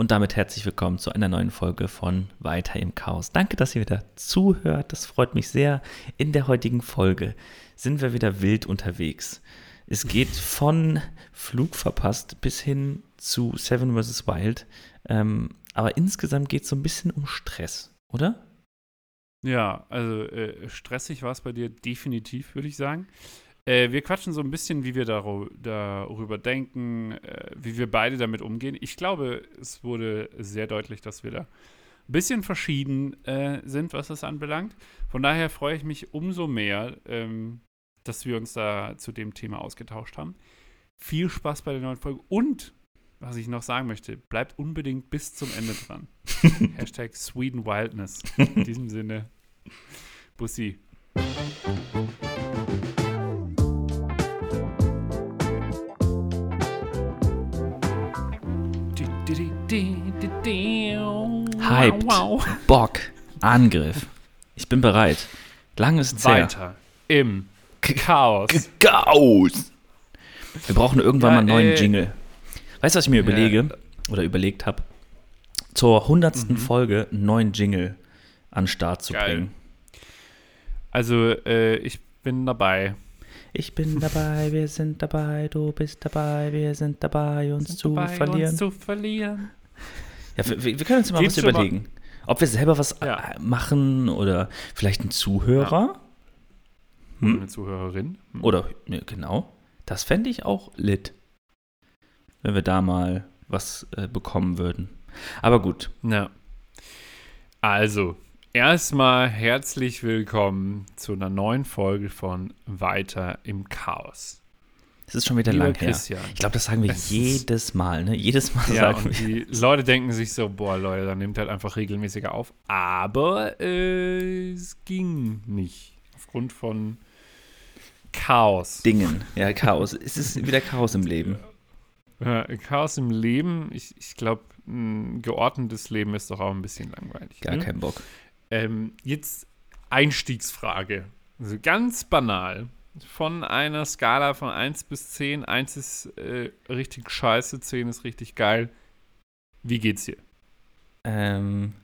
Und damit herzlich willkommen zu einer neuen Folge von Weiter im Chaos. Danke, dass ihr wieder zuhört. Das freut mich sehr. In der heutigen Folge sind wir wieder wild unterwegs. Es geht von Flug verpasst bis hin zu Seven vs. Wild. Ähm, aber insgesamt geht es so ein bisschen um Stress, oder? Ja, also äh, stressig war es bei dir definitiv, würde ich sagen. Äh, wir quatschen so ein bisschen, wie wir darüber denken, äh, wie wir beide damit umgehen. Ich glaube, es wurde sehr deutlich, dass wir da ein bisschen verschieden äh, sind, was das anbelangt. Von daher freue ich mich umso mehr, ähm, dass wir uns da zu dem Thema ausgetauscht haben. Viel Spaß bei der neuen Folge und was ich noch sagen möchte, bleibt unbedingt bis zum Ende dran. Hashtag Sweden Wildness. In diesem Sinne, Bussi. Hyped, Bock, Angriff. Ich bin bereit. Lang ist es Weiter im Chaos. Chaos. Wir brauchen irgendwann ja, mal einen neuen äh, Jingle. Weißt du, was ich mir überlege ja. oder überlegt habe? Zur hundertsten mhm. Folge einen neuen Jingle an den Start zu Geil. bringen. Also, äh, ich bin dabei. Ich bin dabei, wir sind dabei, du bist dabei, wir sind dabei, uns sind zu dabei, verlieren. Uns zu verlieren. Ja, wir, wir können uns mal Geht's was überlegen. Mal? Ob wir selber was ja. machen oder vielleicht ein Zuhörer. Ja. Hm? Eine Zuhörerin. Hm. Oder, ja, genau. Das fände ich auch lit. Wenn wir da mal was äh, bekommen würden. Aber gut. Ja. Also, erstmal herzlich willkommen zu einer neuen Folge von Weiter im Chaos. Es ist schon wieder Lieber lang Christian, her. Ich glaube, das sagen wir jedes Mal, ne? Jedes Mal ja, sagen und wir. Die Leute denken sich so, boah, Leute, dann nimmt halt einfach regelmäßiger auf. Aber äh, es ging nicht. Aufgrund von Chaos. Dingen. Ja, Chaos. es ist wieder Chaos im Leben. Ja, Chaos im Leben. Ich, ich glaube, ein geordnetes Leben ist doch auch ein bisschen langweilig. Gar ne? kein Bock. Ähm, jetzt Einstiegsfrage. Also ganz banal von einer Skala von 1 bis 10. 1 ist äh, richtig scheiße, 10 ist richtig geil. Wie geht's dir? Ähm,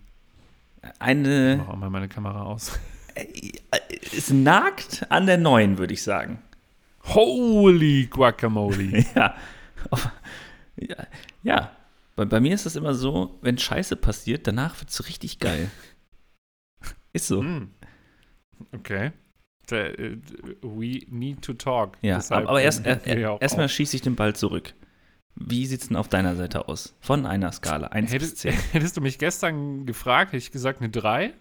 eine. Ich mach auch mal meine Kamera aus. Es nagt an der 9, würde ich sagen. Holy Guacamole. ja. ja. Ja. Bei, bei mir ist das immer so, wenn Scheiße passiert, danach wird es richtig geil. Ist so. Mm. Okay. Äh, we need to talk. Ja, Deshalb aber erst, er, erstmal schieße ich den Ball zurück. Wie sieht es denn auf deiner Seite aus? Von einer Skala, 1 hättest, bis 10. Hättest du mich gestern gefragt, hätte ich gesagt eine 3.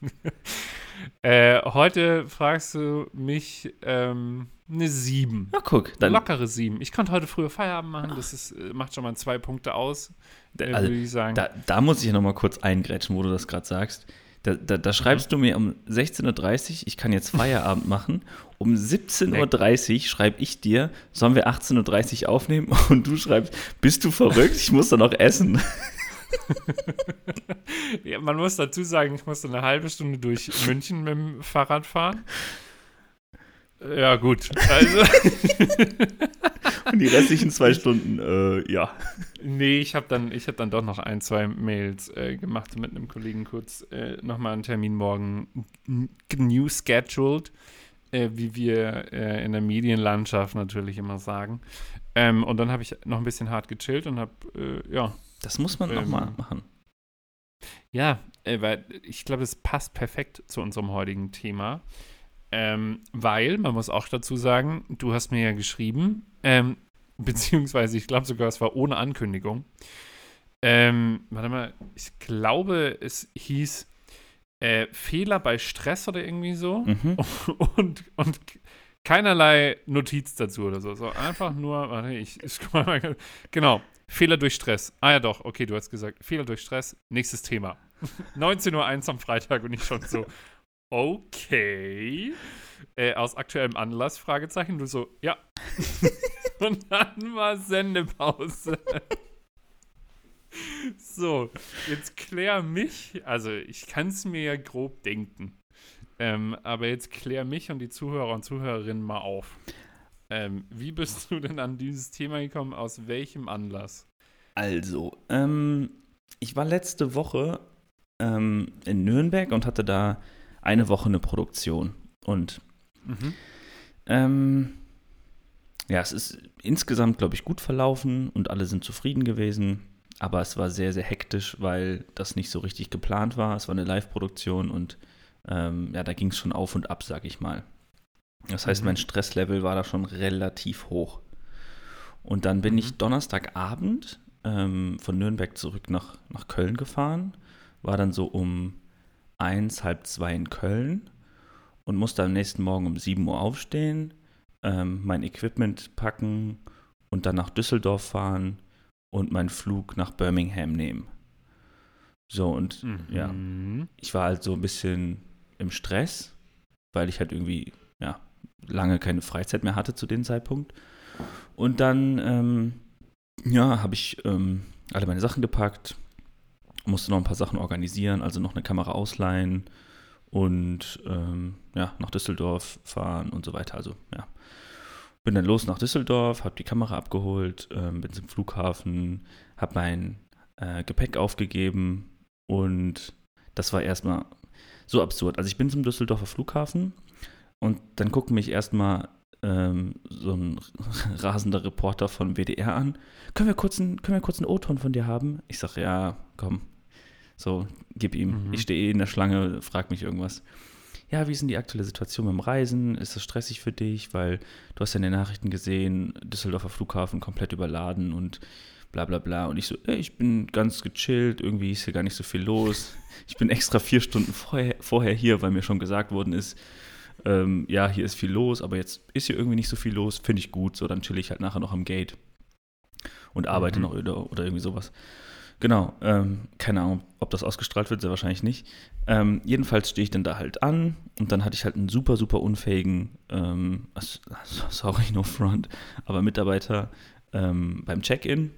äh, heute fragst du mich ähm, eine 7. Na guck. Dann Lockere 7. Ich konnte heute früher Feierabend machen, das ist, äh, macht schon mal zwei Punkte aus, äh, also, würde ich sagen. Da, da muss ich ja noch mal kurz eingrätschen, wo du das gerade sagst. Da, da, da schreibst du mir um 16.30 Uhr, ich kann jetzt Feierabend machen. Um 17.30 Uhr schreibe ich dir, sollen wir 18.30 Uhr aufnehmen? Und du schreibst, bist du verrückt? Ich muss da noch essen. ja, man muss dazu sagen, ich musste eine halbe Stunde durch München mit dem Fahrrad fahren. Ja, gut. Also. Und die restlichen zwei Stunden, äh, ja. Nee, ich habe dann, hab dann doch noch ein, zwei Mails äh, gemacht mit einem Kollegen kurz äh, nochmal einen Termin morgen new scheduled, äh, wie wir äh, in der Medienlandschaft natürlich immer sagen. Ähm, und dann habe ich noch ein bisschen hart gechillt und habe, äh, ja. Das muss man ähm, nochmal machen. Ja, äh, weil ich glaube, es passt perfekt zu unserem heutigen Thema. Ähm, weil, man muss auch dazu sagen, du hast mir ja geschrieben, ähm, beziehungsweise ich glaube sogar, es war ohne Ankündigung. Ähm, warte mal, ich glaube, es hieß äh, Fehler bei Stress oder irgendwie so. Mhm. Und, und keinerlei Notiz dazu oder so. so einfach nur, warte, ich, ich guck mal, genau, Fehler durch Stress. Ah ja doch, okay, du hast gesagt, Fehler durch Stress, nächstes Thema. 19.01 Uhr am Freitag und ich schon so, okay. Äh, aus aktuellem Anlass, Fragezeichen. Du so, ja. Und dann war Sendepause. so, jetzt klär mich. Also, ich kann es mir ja grob denken. Ähm, aber jetzt klär mich und die Zuhörer und Zuhörerinnen mal auf. Ähm, wie bist du denn an dieses Thema gekommen? Aus welchem Anlass? Also, ähm, ich war letzte Woche ähm, in Nürnberg und hatte da eine Woche eine Produktion. Und Mhm. ähm, ja, es ist insgesamt, glaube ich, gut verlaufen und alle sind zufrieden gewesen. Aber es war sehr, sehr hektisch, weil das nicht so richtig geplant war. Es war eine Live-Produktion und ähm, ja, da ging es schon auf und ab, sag ich mal. Das heißt, Mhm. mein Stresslevel war da schon relativ hoch. Und dann bin Mhm. ich Donnerstagabend ähm, von Nürnberg zurück nach, nach Köln gefahren. War dann so um eins, halb zwei in Köln und musste am nächsten Morgen um 7 Uhr aufstehen, ähm, mein Equipment packen und dann nach Düsseldorf fahren und meinen Flug nach Birmingham nehmen. So, und ja, Mhm. ich war halt so ein bisschen im Stress, weil ich halt irgendwie, ja, lange keine Freizeit mehr hatte zu dem Zeitpunkt. Und dann, ähm, ja, habe ich ähm, alle meine Sachen gepackt, musste noch ein paar Sachen organisieren, also noch eine Kamera ausleihen und ähm, ja, nach Düsseldorf fahren und so weiter. Also, ja. Bin dann los nach Düsseldorf, habe die Kamera abgeholt, ähm, bin zum Flughafen, habe mein äh, Gepäck aufgegeben und das war erstmal so absurd. Also ich bin zum Düsseldorfer Flughafen und dann guckt mich erstmal ähm, so ein rasender Reporter von WDR an. Können wir kurz einen O-Ton von dir haben? Ich sage, ja, komm. So, gib ihm. Mhm. Ich stehe eh in der Schlange, frag mich irgendwas. Ja, wie ist denn die aktuelle Situation beim Reisen? Ist das stressig für dich? Weil du hast ja in den Nachrichten gesehen, Düsseldorfer Flughafen komplett überladen und bla bla bla. Und ich so, ey, ich bin ganz gechillt, irgendwie ist hier gar nicht so viel los. Ich bin extra vier Stunden vorher, vorher hier, weil mir schon gesagt worden ist, ähm, ja, hier ist viel los, aber jetzt ist hier irgendwie nicht so viel los, finde ich gut. So, dann chill ich halt nachher noch am Gate und arbeite Mhm. noch oder, oder irgendwie sowas. Genau, ähm, keine Ahnung, ob das ausgestrahlt wird, sehr wahrscheinlich nicht. Ähm, jedenfalls stehe ich dann da halt an und dann hatte ich halt einen super, super unfähigen, ähm, also, sorry, no front, aber Mitarbeiter ähm, beim Check-in,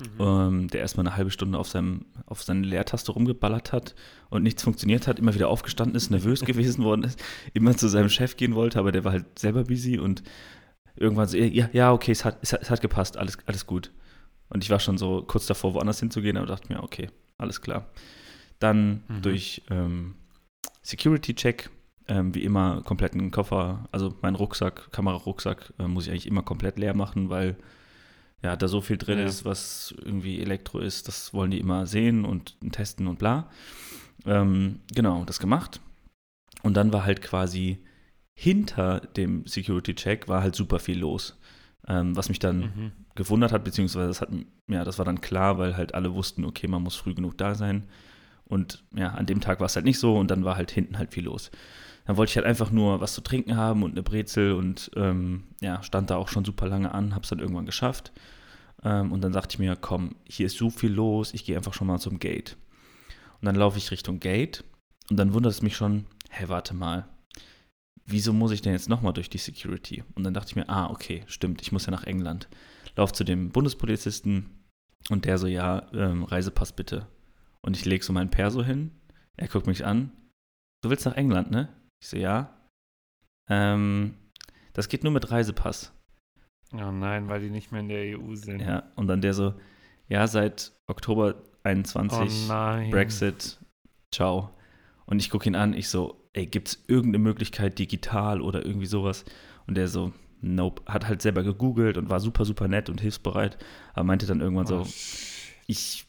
Mhm. ähm, der erstmal eine halbe Stunde auf, seinem, auf seine Leertaste rumgeballert hat und nichts funktioniert hat, immer wieder aufgestanden ist, nervös gewesen worden ist, immer zu seinem Chef gehen wollte, aber der war halt selber busy und irgendwann so, ja, ja, okay, es hat, es hat, es hat gepasst, alles, alles gut. Und ich war schon so kurz davor, woanders hinzugehen, aber dachte mir, okay, alles klar. Dann Mhm. durch ähm, Security-Check, ähm, wie immer, kompletten Koffer, also mein Rucksack, Kamerarucksack, äh, muss ich eigentlich immer komplett leer machen, weil ja, da so viel drin Ja. ist, was irgendwie Elektro ist, das wollen die immer sehen und testen und bla. Ähm, genau, das gemacht. Und dann war halt quasi hinter dem Security-Check war halt super viel los. Ähm, was mich dann Mhm. Gewundert hat, beziehungsweise das hat, ja, das war dann klar, weil halt alle wussten, okay, man muss früh genug da sein. Und ja, an dem Tag war es halt nicht so und dann war halt hinten halt viel los. Dann wollte ich halt einfach nur was zu trinken haben und eine Brezel und ähm, ja, stand da auch schon super lange an, hab's dann irgendwann geschafft. Ähm, und dann dachte ich mir, komm, hier ist so viel los, ich gehe einfach schon mal zum Gate. Und dann laufe ich Richtung Gate und dann wundert es mich schon, hä, warte mal, wieso muss ich denn jetzt nochmal durch die Security? Und dann dachte ich mir, ah, okay, stimmt, ich muss ja nach England. Lauf zu dem Bundespolizisten und der so, ja, ähm, Reisepass bitte. Und ich lege so meinen Perso hin, er guckt mich an, du willst nach England, ne? Ich so, ja. Ähm, das geht nur mit Reisepass. Oh nein, weil die nicht mehr in der EU sind. Ja, und dann der so, ja, seit Oktober 21, Oh nein. Brexit, ciao. Und ich gucke ihn an, ich so, ey, gibt's irgendeine Möglichkeit digital oder irgendwie sowas? Und der so, nope, hat halt selber gegoogelt und war super, super nett und hilfsbereit, aber meinte dann irgendwann Oh, so, ich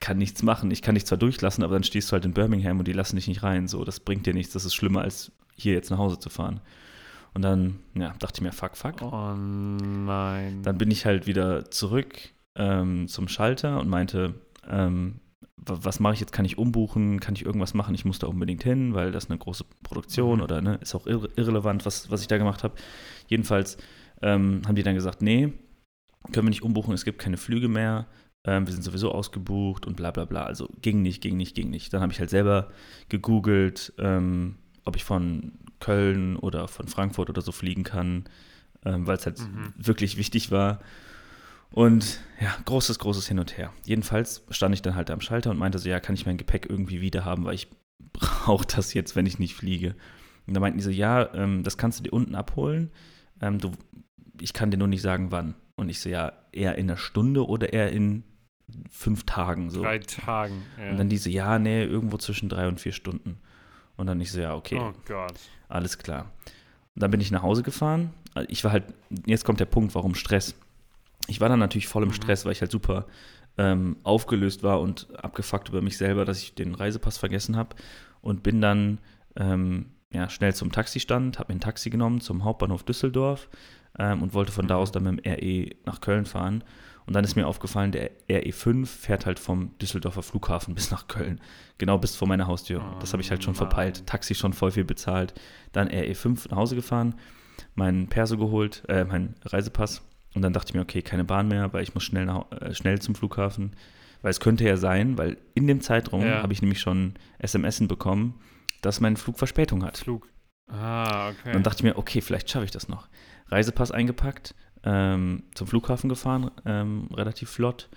kann nichts machen, ich kann dich zwar durchlassen, aber dann stehst du halt in Birmingham und die lassen dich nicht rein, so, das bringt dir nichts, das ist schlimmer, als hier jetzt nach Hause zu fahren. Und dann, ja, dachte ich mir, fuck, fuck. Oh nein. Dann bin ich halt wieder zurück ähm, zum Schalter und meinte, ähm, wa- was mache ich jetzt? Kann ich umbuchen? Kann ich irgendwas machen? Ich muss da unbedingt hin, weil das eine große Produktion Mhm. oder ne, ist auch irre irrelevant, was, was ich da gemacht habe. Jedenfalls ähm, haben die dann gesagt, nee, können wir nicht umbuchen, es gibt keine Flüge mehr, ähm, wir sind sowieso ausgebucht und bla bla bla. Also ging nicht, ging nicht, ging nicht. Dann habe ich halt selber gegoogelt, ähm, ob ich von Köln oder von Frankfurt oder so fliegen kann, ähm, weil es halt Mhm. wirklich wichtig war. Und ja, großes, großes Hin und Her. Jedenfalls stand ich dann halt am Schalter und meinte so, ja, kann ich mein Gepäck irgendwie wieder haben, weil ich brauche das jetzt, wenn ich nicht fliege. Und da meinten die so, ja, ähm, das kannst du dir unten abholen. Ähm, du, ich kann dir nur nicht sagen, wann. Und ich so, ja, eher in einer Stunde oder eher in fünf Tagen. So. Drei Tagen. Ja. Und dann diese, ja, nee, irgendwo zwischen drei und vier Stunden. Und dann ich so, ja, okay, Oh Gott. alles klar. Und dann bin ich nach Hause gefahren. Ich war halt, jetzt kommt der Punkt, warum Stress. Ich war dann natürlich voll im Mhm. Stress, weil ich halt super ähm, aufgelöst war und abgefuckt über mich selber, dass ich den Reisepass vergessen habe. Und bin dann ähm, ja, schnell zum Taxistand, habe mir ein Taxi genommen zum Hauptbahnhof Düsseldorf ähm, und wollte von da Mhm. aus dann mit dem RE nach Köln fahren. Und dann ist mir aufgefallen, der RE5 fährt halt vom Düsseldorfer Flughafen bis nach Köln. Genau bis vor meiner Haustür. Das habe ich halt schon Mann. verpeilt. Taxi schon voll viel bezahlt. Dann RE5 nach Hause gefahren, meinen Perso geholt, äh, meinen Reisepass. Und dann dachte ich mir, okay, keine Bahn mehr, weil ich muss schnell, nach, äh, schnell zum Flughafen. Weil es könnte ja sein, weil in dem Zeitraum Ja. habe ich nämlich schon SMSen bekommen, dass mein Flug Verspätung hat. Flug. Ah, okay. Und dann dachte ich mir, okay, vielleicht schaffe ich das noch. Reisepass eingepackt, ähm, zum Flughafen gefahren, ähm, relativ flott.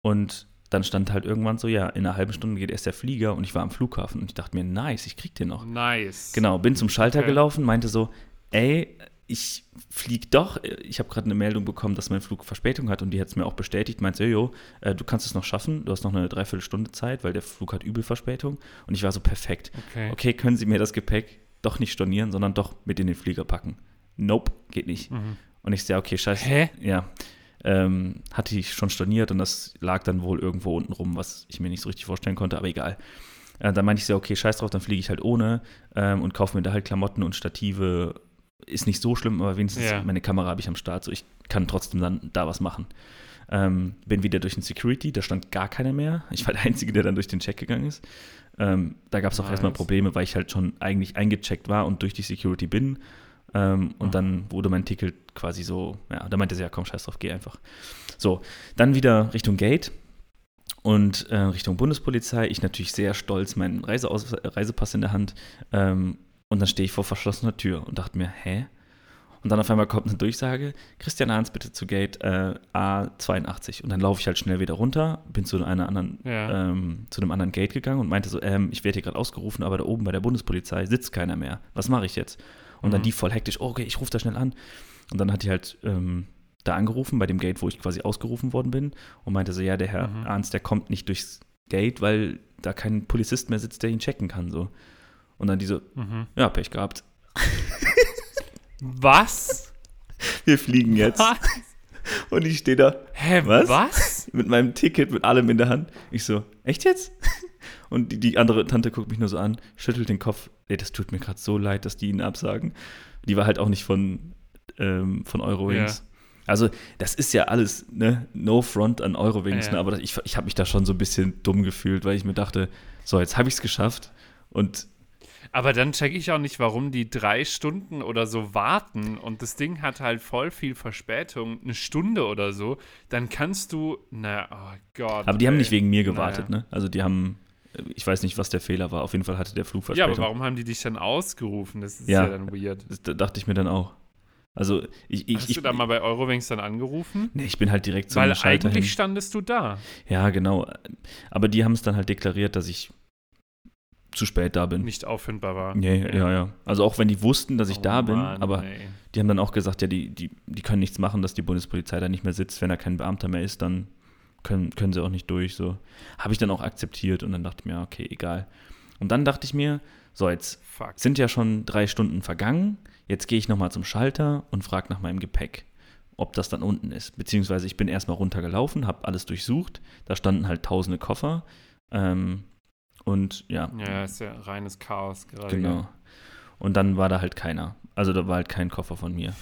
Und dann stand halt irgendwann so, ja, in einer halben Stunde geht erst der Flieger und ich war am Flughafen und ich dachte mir, nice, ich krieg den noch. nice. Genau, bin zum Schalter Okay. gelaufen, meinte so, ey, ich flieg doch. Ich habe gerade eine Meldung bekommen, dass mein Flug Verspätung hat und die hat es mir auch bestätigt. Meinte, jo, äh, du kannst es noch schaffen, du hast noch eine Dreiviertelstunde Zeit, weil der Flug hat übel Verspätung. Und ich war so perfekt. Okay. Okay, können Sie mir das Gepäck doch nicht stornieren, sondern doch mit in den Flieger packen? Nope, geht nicht. Mhm. Und ich sehe, okay, scheiße. Hä? Ja. Ähm, hatte ich schon storniert und das lag dann wohl irgendwo unten rum, was ich mir nicht so richtig vorstellen konnte, aber egal. Äh, dann meinte ich so, okay, scheiß drauf, dann fliege ich halt ohne ähm, und kaufe mir da halt Klamotten und Stative. Ist nicht so schlimm, aber wenigstens Ja. meine Kamera habe ich am Start, so ich kann trotzdem dann da was machen. Ähm, bin wieder durch den Security, da stand gar keiner mehr. Ich war der Einzige, der dann durch den Check gegangen ist. Ähm, da gab es auch Nice. erstmal Probleme, weil ich halt schon eigentlich eingecheckt war und durch die Security bin. Ähm, und Mhm. dann wurde mein Ticket quasi so, ja, da meinte sie, ja komm, scheiß drauf, geh einfach. So, dann wieder Richtung Gate und äh, Richtung Bundespolizei. Ich natürlich sehr stolz, meinen Reiseaus Reisepass in der Hand. Ähm, und dann stehe ich vor verschlossener Tür und dachte mir, hä? Und dann auf einmal kommt eine Durchsage, Christian Hahns bitte zu Gate äh, A82. Und dann laufe ich halt schnell wieder runter, bin zu einer anderen, Ja. ähm, zu einem anderen Gate gegangen und meinte so, ähm, ich werde hier gerade ausgerufen, aber da oben bei der Bundespolizei sitzt keiner mehr. Was mache ich jetzt? Und dann Mhm. die voll hektisch, oh, okay, ich rufe da schnell an. Und dann hat die halt ähm, da angerufen, bei dem Gate, wo ich quasi ausgerufen worden bin, und meinte so, ja, der Herr Mhm. Arns, der kommt nicht durchs Gate, weil da kein Polizist mehr sitzt, der ihn checken kann. So. Und dann die so, Mhm. ja, Pech gehabt. Was? Wir fliegen jetzt. Was? Und ich stehe da Hä, Was? was? mit meinem Ticket, mit allem in der Hand. Ich so, echt jetzt? Und die, die andere Tante guckt mich nur so an, schüttelt den Kopf. Ey, das tut mir gerade so leid, dass die ihn absagen. Die war halt auch nicht von, ähm, von Eurowings. Also, das ist ja alles, ne, no front an Eurowings, Ja. ne, aber das, ich, ich habe mich da schon so ein bisschen dumm gefühlt, weil ich mir dachte, so, jetzt habe ich es geschafft und Aber dann checke ich auch nicht, warum die drei Stunden oder so warten und das Ding hat halt voll viel Verspätung, eine Stunde oder so. Dann kannst du, na, oh Gott. Aber die haben ey. nicht wegen mir gewartet, Naja. ne? Also die haben, ich weiß nicht, was der Fehler war. Auf jeden Fall hatte der Flug Ja, Verspätung. aber warum haben die dich dann ausgerufen? Das ist Ja. ja, dann weird. Das da dachte ich mir dann auch. Also ich, ich, Hast ich, du da mal bei Eurowings dann angerufen? nee, ich bin halt direkt zum Weil Schalter eigentlich hin. standest du da. Ja, genau. Aber die haben es dann halt deklariert, dass ich zu spät da bin. Nicht auffindbar war. Nee, ja. ja, Also auch wenn die wussten, dass ich Oh da bin, Mann, aber ey. die haben dann auch gesagt, ja, die, die, die können nichts machen, dass die Bundespolizei da nicht mehr sitzt. Wenn da kein Beamter mehr ist, dann können, können sie auch nicht durch. So habe ich dann auch akzeptiert und dann dachte ich mir, okay, egal. Und dann dachte ich mir, so jetzt Fuck. sind ja schon drei Stunden vergangen. Jetzt gehe ich nochmal zum Schalter und frage nach meinem Gepäck, ob das dann unten ist. Beziehungsweise ich bin erstmal runtergelaufen, habe alles durchsucht. Da standen halt tausende Koffer. Ähm, und ja, Ja, ist ja reines Chaos gerade. genau. Und dann war da halt keiner. Also da war halt kein Koffer von mir.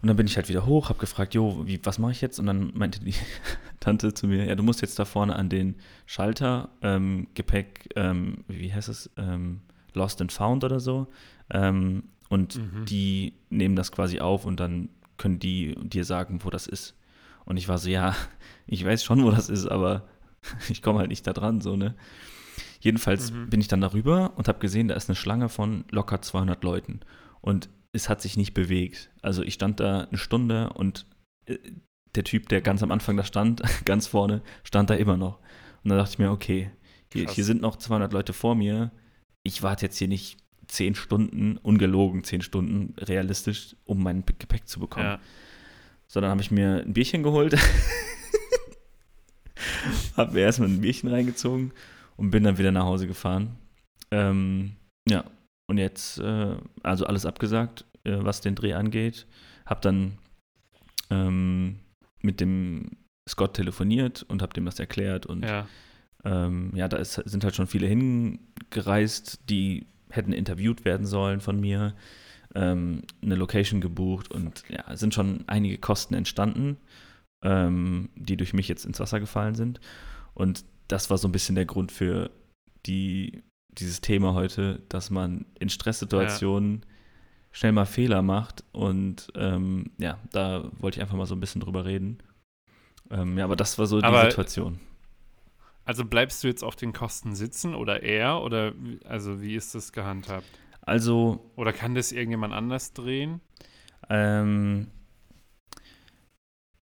Und dann bin ich halt wieder hoch, habe gefragt, jo, wie, was mache ich jetzt? Und dann meinte die Tante zu mir, ja, du musst jetzt da vorne an den Schalter, ähm, Gepäck, ähm, wie heißt es, ähm, Lost and Found oder so. Ähm, und Mhm. die nehmen das quasi auf und dann können die dir sagen, wo das ist. Und ich war so, ja, ich weiß schon, wo das ist, aber ich komme halt nicht da dran, so, ne? Jedenfalls Mhm. bin ich dann darüber und habe gesehen, da ist eine Schlange von locker 200 Leuten. Und es hat sich nicht bewegt. Also ich stand da eine Stunde und äh, der Typ, der ganz am Anfang da stand, ganz vorne, stand da immer noch. Und dann dachte ich mir, okay, hier, hier sind noch 200 Leute vor mir. Ich warte jetzt hier nicht zehn Stunden, ungelogen zehn Stunden, realistisch, um mein Gepäck zu bekommen. Ja. So, dann habe ich mir ein Bierchen geholt. habe mir erstmal ein Bierchen reingezogen und bin dann wieder nach Hause gefahren. Ähm, ja, und jetzt, äh, also alles abgesagt, äh, was den Dreh angeht. Hab dann ähm, mit dem Scott telefoniert und hab dem das erklärt und Ja. ähm, ja, da ist, sind halt schon viele hingereist, die hätten interviewt werden sollen von mir, ähm, eine Location gebucht und ja, es sind schon einige Kosten entstanden, ähm, die durch mich jetzt ins Wasser gefallen sind. Und das war so ein bisschen der Grund für die, dieses Thema heute, dass man in Stresssituationen schnell mal Fehler macht und ähm, ja, da wollte ich einfach mal so ein bisschen drüber reden. Ähm, ja, aber das war so die Aber- Situation. Also bleibst du jetzt auf den Kosten sitzen oder er? Oder wie- also wie ist das gehandhabt? Also Oder kann das irgendjemand anders drehen? Ähm,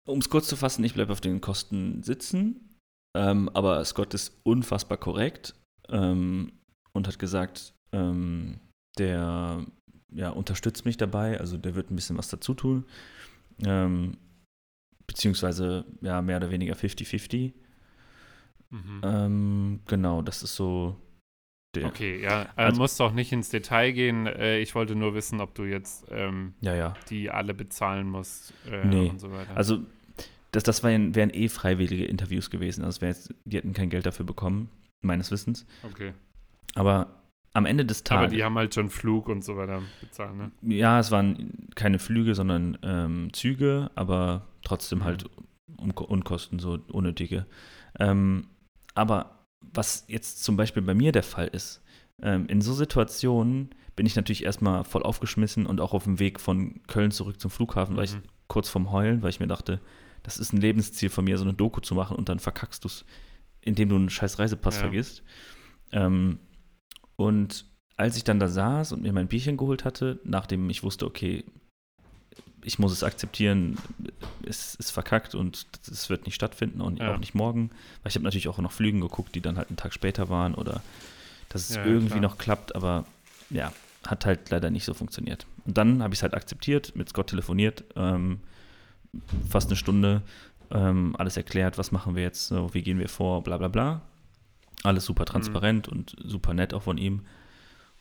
um es kurz zu fassen, ich bleibe auf den Kosten sitzen, ähm, aber Scott ist unfassbar korrekt ähm, und hat gesagt, ähm, der ja, unterstützt mich dabei, also der wird ein bisschen was dazu tun, ähm, beziehungsweise ja, mehr oder weniger 50-50. Mhm. Ähm, genau, das ist so der. Okay, ja. Äh, Also- musst auch nicht ins Detail gehen. Äh, ich wollte nur wissen, ob du jetzt ähm, Ja, ja. die alle bezahlen musst äh, Nee. und so weiter. Also, das, das wären, wären eh freiwillige Interviews gewesen. Also, jetzt, die hätten kein Geld dafür bekommen, meines Wissens. okay. Aber am Ende des Aber Tages. die haben halt schon Flug und so weiter bezahlt, ne? ja, es waren keine Flüge, sondern ähm, Züge, aber trotzdem halt um, Unkosten, so unnötige. Ähm, aber was jetzt zum Beispiel bei mir der Fall ist, ähm, in so Situationen bin ich natürlich erstmal voll aufgeschmissen und auch auf dem Weg von Köln zurück zum Flughafen, weil ich Mhm. kurz vorm Heulen, weil ich mir dachte, das ist ein Lebensziel von mir, so eine Doku zu machen und dann verkackst du es, indem du einen scheiß Reisepass Ja. vergisst. Ähm, und als ich dann da saß und mir mein Bierchen geholt hatte, nachdem ich wusste, okay, ich muss es akzeptieren, es ist verkackt und es wird nicht stattfinden und Ja. auch nicht morgen, weil ich habe natürlich auch noch Flügen geguckt, die dann halt einen Tag später waren oder dass es Ja, irgendwie klar. noch klappt, aber ja, hat halt leider nicht so funktioniert. Und dann habe ich es halt akzeptiert, mit Scott telefoniert, ähm, fast eine Stunde, ähm, alles erklärt, was machen wir jetzt, so, wie gehen wir vor, bla bla bla. Alles super transparent und super nett auch von ihm.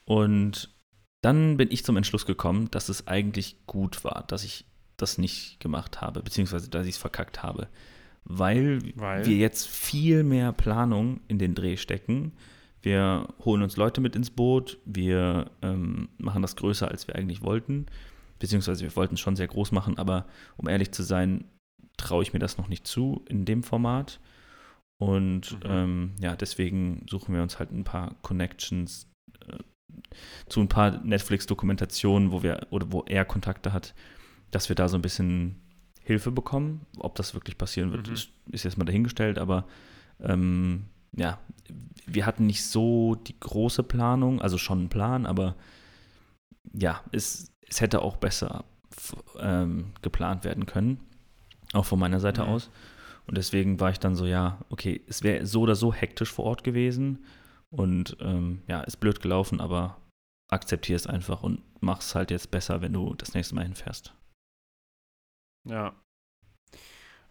Und dann bin ich zum Entschluss gekommen, dass es eigentlich gut war, dass ich das nicht gemacht habe, beziehungsweise dass ich es verkackt habe. Weil, Weil? wir jetzt viel mehr Planung in den Dreh stecken. Wir holen uns Leute mit ins Boot, wir ähm, machen das größer, als wir eigentlich wollten. Beziehungsweise wir wollten es schon sehr groß machen, aber um ehrlich zu sein, traue ich mir das noch nicht zu in dem Format. Und Mhm. ähm, ja, deswegen suchen wir uns halt ein paar Connections äh, zu ein paar Netflix-Dokumentationen, wo wir oder wo er Kontakte hat, dass wir da so ein bisschen Hilfe bekommen. Ob das wirklich passieren wird, Mhm. ist, ist jetzt mal dahingestellt, aber ähm, ja, wir hatten nicht so die große Planung, also schon einen Plan, aber ja, es, es hätte auch besser ähm, geplant werden können, auch von meiner Seite Mhm. aus. Und deswegen war ich dann so, ja, okay, es wäre so oder so hektisch vor Ort gewesen und ähm, ja, ist blöd gelaufen, aber akzeptier es einfach und mach es halt jetzt besser, wenn du das nächste Mal hinfährst. Ja.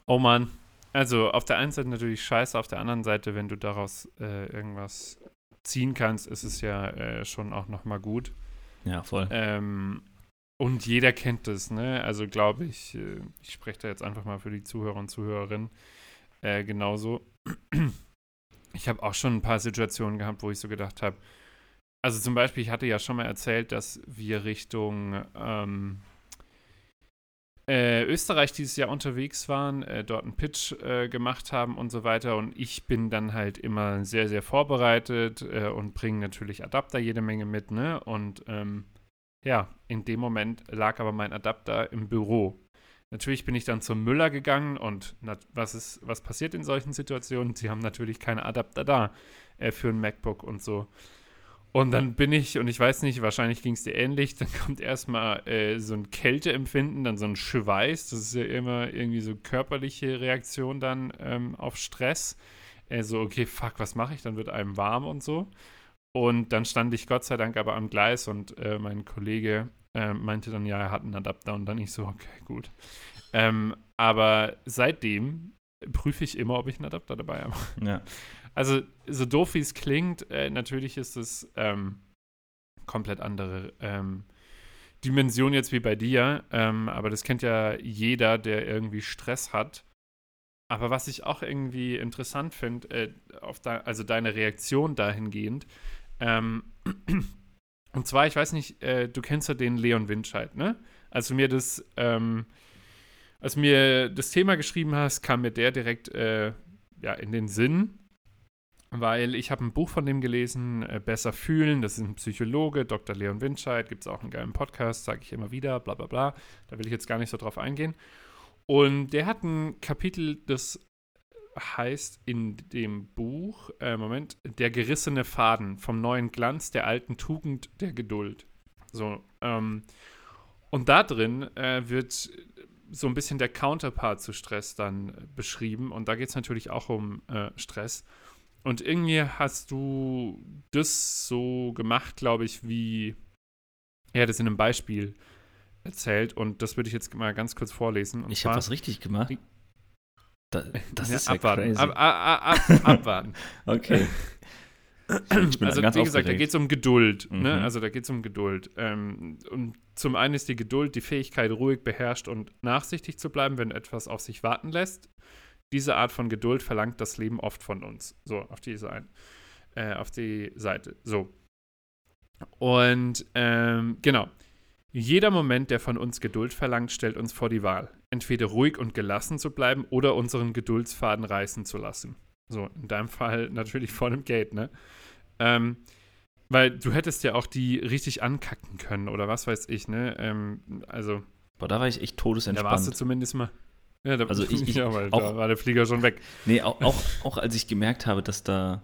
Oh Mann. Also auf der einen Seite natürlich scheiße, auf der anderen Seite, wenn du daraus äh, irgendwas ziehen kannst, ist es ja äh, schon auch nochmal gut. Ja, voll. Ähm, und jeder kennt das, ne? Also glaube ich, äh, ich spreche da jetzt einfach mal für die Zuhörer und Zuhörerinnen äh, genauso. Ich habe auch schon ein paar Situationen gehabt, wo ich so gedacht habe, also zum Beispiel, ich hatte ja schon mal erzählt, dass wir Richtung ähm, äh, Österreich dieses Jahr unterwegs waren, äh, dort einen Pitch äh, gemacht haben und so weiter. Und ich bin dann halt immer sehr, sehr vorbereitet äh, und bringe natürlich Adapter jede Menge mit, ne? Und ähm, ja, in dem Moment lag aber mein Adapter im Büro. Natürlich bin ich dann zum Müller gegangen und was ist, was passiert in solchen Situationen? Sie haben natürlich keine Adapter da äh, für ein MacBook und so. Und dann bin ich, und ich weiß nicht, wahrscheinlich ging es dir ähnlich, dann kommt erstmal äh, so ein Kälteempfinden, dann so ein Schweiß, das ist ja immer irgendwie so körperliche Reaktion dann ähm, auf Stress. Äh, so, okay, fuck, was mache ich? Dann wird einem warm und so. Und dann stand ich Gott sei Dank aber am Gleis und äh, mein Kollege äh, meinte dann, ja, er hat einen Adapter und dann ich so, okay, gut. Ähm, aber seitdem prüfe ich immer, ob ich einen Adapter dabei habe. Ja. Also, so doof wie es klingt, äh, natürlich ist es ähm, komplett andere ähm, Dimension jetzt wie bei dir, ähm, aber das kennt ja jeder, der irgendwie Stress hat. Aber was ich auch irgendwie interessant finde, äh, also deine Reaktion dahingehend, ähm, und zwar, ich weiß nicht, äh, du kennst ja den Leon Winscheid, ne? Als du mir das, ähm, als mir das Thema geschrieben hast, kam mir der direkt äh, ja, in den Sinn, weil ich habe ein Buch von dem gelesen, äh, Besser fühlen, das ist ein Psychologe, Dr. Leon Winscheid, gibt es auch einen geilen Podcast, sage ich immer wieder, bla bla bla. Da will ich jetzt gar nicht so drauf eingehen. Und der hat ein Kapitel, das heißt in dem Buch, äh, Moment, der gerissene Faden vom neuen Glanz der alten Tugend der Geduld. So, ähm, und da drin äh, wird so ein bisschen der Counterpart zu Stress dann beschrieben. Und da geht es natürlich auch um äh, Stress. Und irgendwie hast du das so gemacht, glaube ich, wie er das in einem Beispiel erzählt. Und das würde ich jetzt mal ganz kurz vorlesen. Und ich habe was richtig gemacht. Da, das ja, ist ja abwarten. Ab, ab, ab, abwarten. okay. also, wie gesagt, da geht es um Geduld. Ne? Mhm. Ne? Also, da geht es um Geduld. Ähm, und zum einen ist die Geduld die Fähigkeit, ruhig, beherrscht und nachsichtig zu bleiben, wenn etwas auf sich warten lässt. Diese Art von Geduld verlangt das Leben oft von uns. So, auf diese ein, äh, auf die Seite. So. Und ähm, genau. Jeder Moment, der von uns Geduld verlangt, stellt uns vor die Wahl. Entweder ruhig und gelassen zu bleiben oder unseren Geduldsfaden reißen zu lassen. So, in deinem Fall natürlich vor dem Gate, ne? Ähm, weil du hättest ja auch die richtig ankacken können oder was weiß ich, ne? Ähm, also. Boah, da war ich echt todesentspannt. Da warst du zumindest mal. Ja, da, also ich, ich ja, weil auch, da war der Flieger schon weg. Nee, auch, auch, auch als ich gemerkt habe, dass da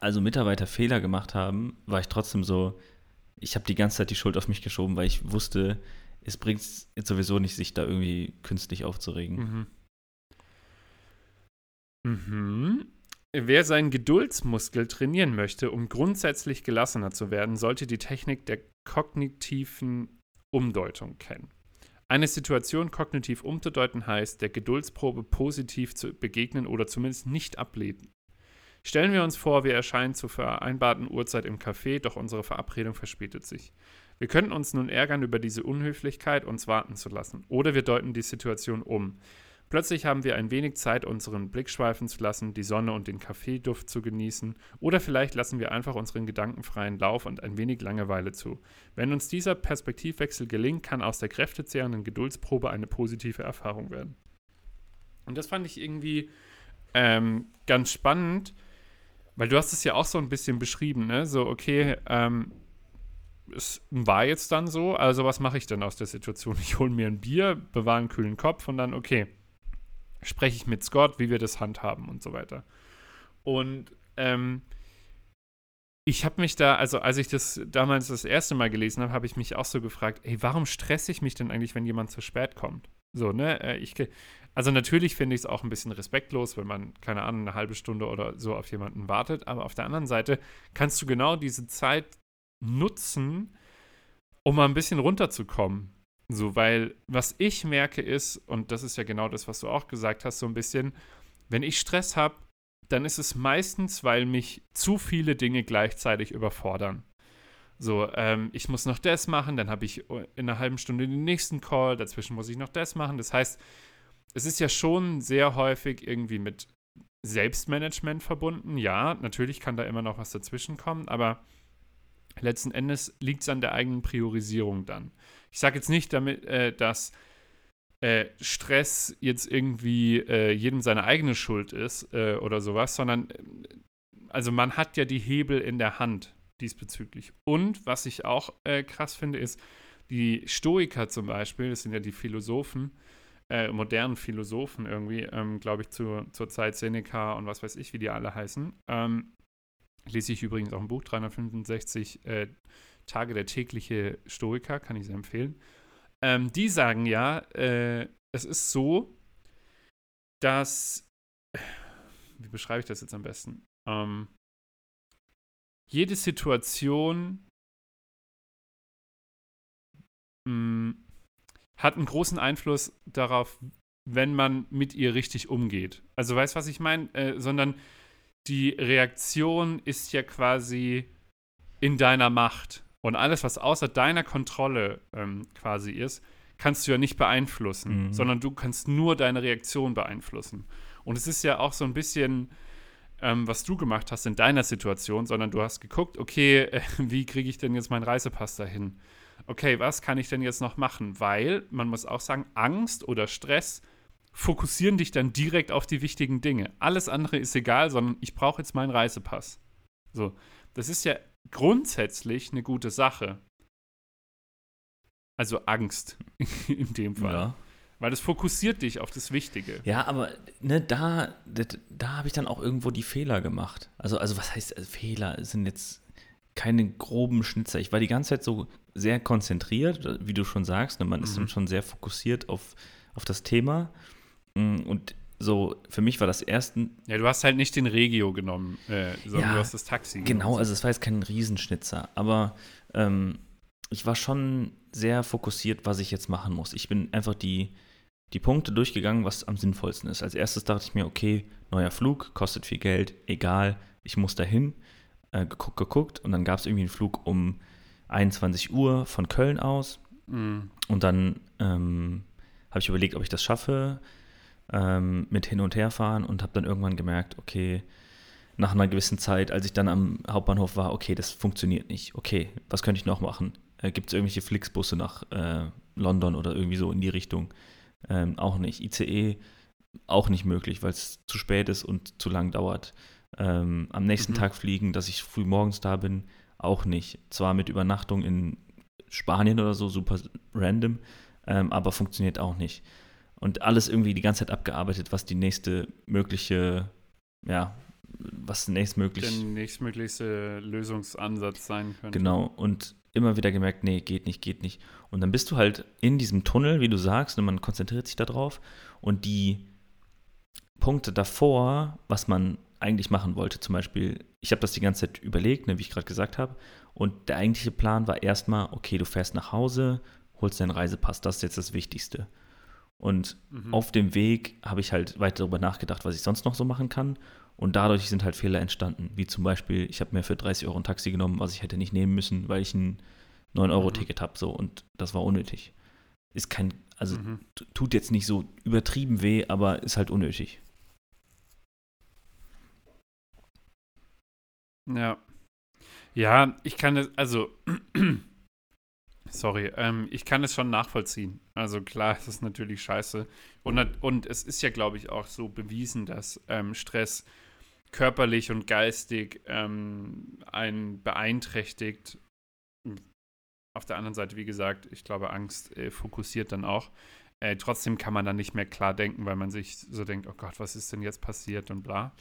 also Mitarbeiter Fehler gemacht haben, war ich trotzdem so, ich habe die ganze Zeit die Schuld auf mich geschoben, weil ich wusste, es bringt jetzt sowieso nicht, sich da irgendwie künstlich aufzuregen. Mhm. Mhm. Wer seinen Geduldsmuskel trainieren möchte, um grundsätzlich gelassener zu werden, sollte die Technik der kognitiven Umdeutung kennen. Eine Situation kognitiv umzudeuten heißt, der Geduldsprobe positiv zu begegnen oder zumindest nicht ablehnen. Stellen wir uns vor, wir erscheinen zur vereinbarten Uhrzeit im Café, doch unsere Verabredung verspätet sich. Wir könnten uns nun ärgern über diese Unhöflichkeit, uns warten zu lassen. Oder wir deuten die Situation um. Plötzlich haben wir ein wenig Zeit, unseren Blick schweifen zu lassen, die Sonne und den Kaffeeduft zu genießen. Oder vielleicht lassen wir einfach unseren Gedanken freien Lauf und ein wenig Langeweile zu. Wenn uns dieser Perspektivwechsel gelingt, kann aus der kräftezehrenden Geduldsprobe eine positive Erfahrung werden. Und das fand ich irgendwie ähm, ganz spannend, weil du hast es ja auch so ein bisschen beschrieben, ne? So, okay, ähm, es war jetzt dann so, also was mache ich denn aus der Situation? Ich hole mir ein Bier, bewahre einen kühlen Kopf und dann, okay, spreche ich mit Scott, wie wir das handhaben und so weiter. Und ähm, ich habe mich da, also als ich das damals das erste Mal gelesen habe, habe ich mich auch so gefragt, ey, warum stresse ich mich denn eigentlich, wenn jemand zu spät kommt? So, ne? Äh, ich, also natürlich finde ich es auch ein bisschen respektlos, wenn man, keine Ahnung, eine halbe Stunde oder so auf jemanden wartet, aber auf der anderen Seite kannst du genau diese Zeit nutzen, um mal ein bisschen runterzukommen. So, weil was ich merke ist, und das ist ja genau das, was du auch gesagt hast, so ein bisschen, wenn ich Stress habe, dann ist es meistens, weil mich zu viele Dinge gleichzeitig überfordern. So, ähm, ich muss noch das machen, dann habe ich in einer halben Stunde den nächsten Call, dazwischen muss ich noch das machen. Das heißt, es ist ja schon sehr häufig irgendwie mit Selbstmanagement verbunden. Ja, natürlich kann da immer noch was dazwischen kommen, aber letzten Endes liegt es an der eigenen Priorisierung dann. Ich sage jetzt nicht damit, äh, dass äh, Stress jetzt irgendwie äh, jedem seine eigene Schuld ist äh, oder sowas, sondern äh, also man hat ja die Hebel in der Hand diesbezüglich. Und was ich auch äh, krass finde, ist, die Stoiker zum Beispiel, das sind ja die Philosophen, modernen Philosophen irgendwie, ähm, glaube ich, zu, zur Zeit Seneca und was weiß ich, wie die alle heißen. Ähm, lese ich übrigens auch ein Buch, 365 äh, Tage der tägliche Stoiker, kann ich sehr empfehlen. Ähm, die sagen ja, äh, es ist so, dass, wie beschreibe ich das jetzt am besten? Ähm, jede Situation mh, mm, hat einen großen Einfluss darauf, wenn man mit ihr richtig umgeht. Also weißt du, was ich meine? Äh, sondern die Reaktion ist ja quasi in deiner Macht. Und alles, was außer deiner Kontrolle ähm, quasi ist, kannst du ja nicht beeinflussen, mhm. sondern du kannst nur deine Reaktion beeinflussen. Und es ist ja auch so ein bisschen, ähm, was du gemacht hast in deiner Situation, sondern du hast geguckt, okay, äh, wie kriege ich denn jetzt meinen Reisepass dahin? Okay, was kann ich denn jetzt noch machen? Weil, man muss auch sagen, Angst oder Stress fokussieren dich dann direkt auf die wichtigen Dinge. Alles andere ist egal, sondern ich brauche jetzt meinen Reisepass. So, das ist ja grundsätzlich eine gute Sache. Also Angst in dem Fall. Ja. Weil das fokussiert dich auf das Wichtige. Ja, aber ne, da, da, da habe ich dann auch irgendwo die Fehler gemacht. Also, also was heißt also Fehler? Es sind jetzt keine groben Schnitzer. Ich war die ganze Zeit so sehr konzentriert, wie du schon sagst. Ne, man mhm. ist dann schon sehr fokussiert auf, auf das Thema. Mm, und so, für mich war das erste. Ja, du hast halt nicht den Regio genommen, äh, sondern ja, du hast das Taxi genommen. Genau, also es war jetzt kein Riesenschnitzer, aber ähm, ich war schon sehr fokussiert, was ich jetzt machen muss. Ich bin einfach die, die Punkte durchgegangen, was am sinnvollsten ist. Als erstes dachte ich mir, okay, neuer Flug, kostet viel Geld, egal, ich muss dahin. Äh, geguckt, geguckt und dann gab es irgendwie einen Flug um 21 Uhr von Köln aus. Mhm. Und dann ähm, habe ich überlegt, ob ich das schaffe ähm, mit hin und her fahren und habe dann irgendwann gemerkt, okay, nach einer gewissen Zeit, als ich dann am Hauptbahnhof war, okay, das funktioniert nicht. Okay, was könnte ich noch machen? Äh, Gibt es irgendwelche Flixbusse nach äh, London oder irgendwie so in die Richtung? Ähm, auch nicht. ICE auch nicht möglich, weil es zu spät ist und zu lang dauert. Ähm, am nächsten mhm. Tag fliegen, dass ich früh morgens da bin, auch nicht. Zwar mit Übernachtung in Spanien oder so, super random, ähm, aber funktioniert auch nicht und alles irgendwie die ganze Zeit abgearbeitet, was die nächste mögliche, ja, was nächstmöglich. Der nächstmöglichste Lösungsansatz sein könnte. Genau, und immer wieder gemerkt, nee, geht nicht, geht nicht. Und dann bist du halt in diesem Tunnel, wie du sagst, und man konzentriert sich darauf. Und die Punkte davor, was man eigentlich machen wollte, zum Beispiel, ich habe das die ganze Zeit überlegt, ne, wie ich gerade gesagt habe. Und der eigentliche Plan war erstmal, okay, du fährst nach Hause, holst deinen Reisepass, das ist jetzt das Wichtigste. Und mhm. auf dem Weg habe ich halt weiter darüber nachgedacht, was ich sonst noch so machen kann. Und dadurch sind halt Fehler entstanden. Wie zum Beispiel, ich habe mir für 30 Euro ein Taxi genommen, was ich hätte nicht nehmen müssen, weil ich ein 9-Euro-Ticket mhm. habe. So, und das war unnötig. Ist kein, also mhm. tut jetzt nicht so übertrieben weh, aber ist halt unnötig. Ja. Ja, ich kann es, also Sorry, ähm, ich kann es schon nachvollziehen. Also klar, es ist natürlich scheiße. Und, und es ist ja, glaube ich, auch so bewiesen, dass ähm, Stress körperlich und geistig ähm, einen beeinträchtigt. Auf der anderen Seite, wie gesagt, ich glaube, Angst äh, fokussiert dann auch. Äh, trotzdem kann man dann nicht mehr klar denken, weil man sich so denkt, oh Gott, was ist denn jetzt passiert und bla.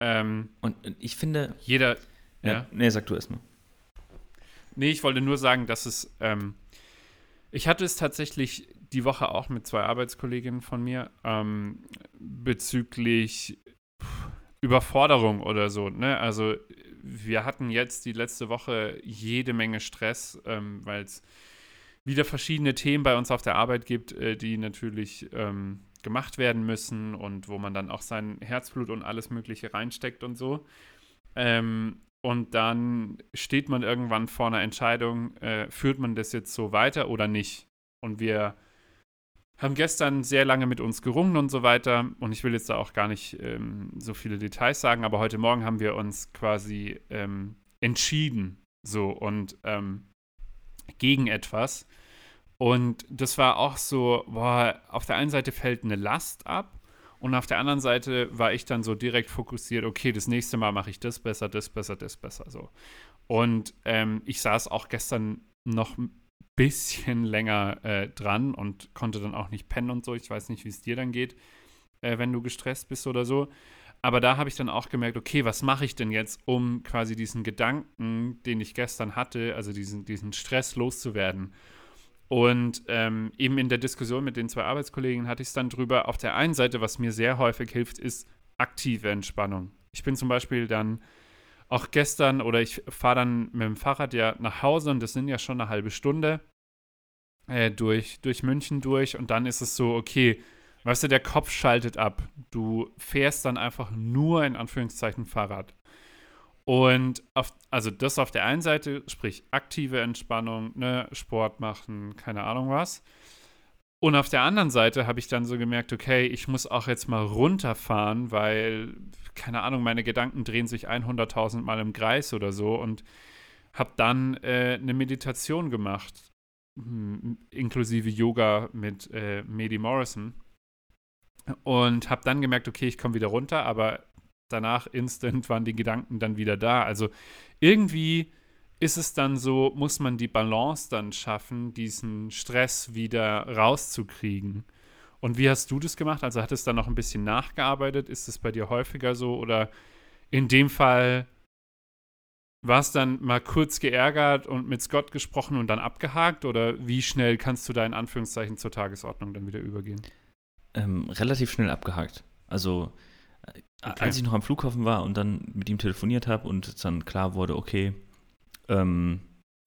Ähm, und ich finde. Jeder. Ja, ja. Nee, sag du erstmal. Nee, ich wollte nur sagen, dass es. Ähm, ich hatte es tatsächlich die Woche auch mit zwei Arbeitskolleginnen von mir ähm, bezüglich Überforderung oder so. Ne? Also, wir hatten jetzt die letzte Woche jede Menge Stress, ähm, weil es wieder verschiedene Themen bei uns auf der Arbeit gibt, äh, die natürlich ähm, gemacht werden müssen und wo man dann auch sein Herzblut und alles Mögliche reinsteckt und so. Ähm, und dann steht man irgendwann vor einer Entscheidung, äh, führt man das jetzt so weiter oder nicht? Und wir haben gestern sehr lange mit uns gerungen und so weiter. Und ich will jetzt da auch gar nicht ähm, so viele Details sagen, aber heute Morgen haben wir uns quasi ähm, entschieden, so und ähm, gegen etwas. Und das war auch so, boah, auf der einen Seite fällt eine Last ab und auf der anderen Seite war ich dann so direkt fokussiert, okay, das nächste Mal mache ich das besser, das besser, das besser. So. Und ähm, ich saß auch gestern noch ein bisschen länger äh, dran und konnte dann auch nicht pennen und so. Ich weiß nicht, wie es dir dann geht, äh, wenn du gestresst bist oder so. Aber da habe ich dann auch gemerkt, okay, was mache ich denn jetzt, um quasi diesen Gedanken, den ich gestern hatte, also diesen, diesen Stress loszuwerden. Und ähm, eben in der Diskussion mit den zwei Arbeitskollegen hatte ich es dann drüber. Auf der einen Seite, was mir sehr häufig hilft, ist aktive Entspannung. Ich bin zum Beispiel dann auch gestern oder ich fahre dann mit dem Fahrrad ja nach Hause und das sind ja schon eine halbe Stunde äh, durch, durch München durch und dann ist es so, okay, weißt du, der Kopf schaltet ab. Du fährst dann einfach nur in Anführungszeichen Fahrrad. Und auf, also das auf der einen Seite, sprich aktive Entspannung, ne, Sport machen, keine Ahnung was. Und auf der anderen Seite habe ich dann so gemerkt, okay, ich muss auch jetzt mal runterfahren, weil, keine Ahnung, meine Gedanken drehen sich 100.000 Mal im Kreis oder so und habe dann äh, eine Meditation gemacht, hm, inklusive Yoga mit äh, Medi Morrison. Und habe dann gemerkt, okay, ich komme wieder runter, aber danach instant waren die Gedanken dann wieder da. Also irgendwie ist es dann so, muss man die Balance dann schaffen, diesen Stress wieder rauszukriegen. Und wie hast du das gemacht? Also hat es dann noch ein bisschen nachgearbeitet? Ist es bei dir häufiger so? Oder in dem Fall war es dann mal kurz geärgert und mit Scott gesprochen und dann abgehakt? Oder wie schnell kannst du da in Anführungszeichen zur Tagesordnung dann wieder übergehen? Ähm, relativ schnell abgehakt. Also okay. als ich noch am Flughafen war und dann mit ihm telefoniert habe und dann klar wurde, okay, ähm,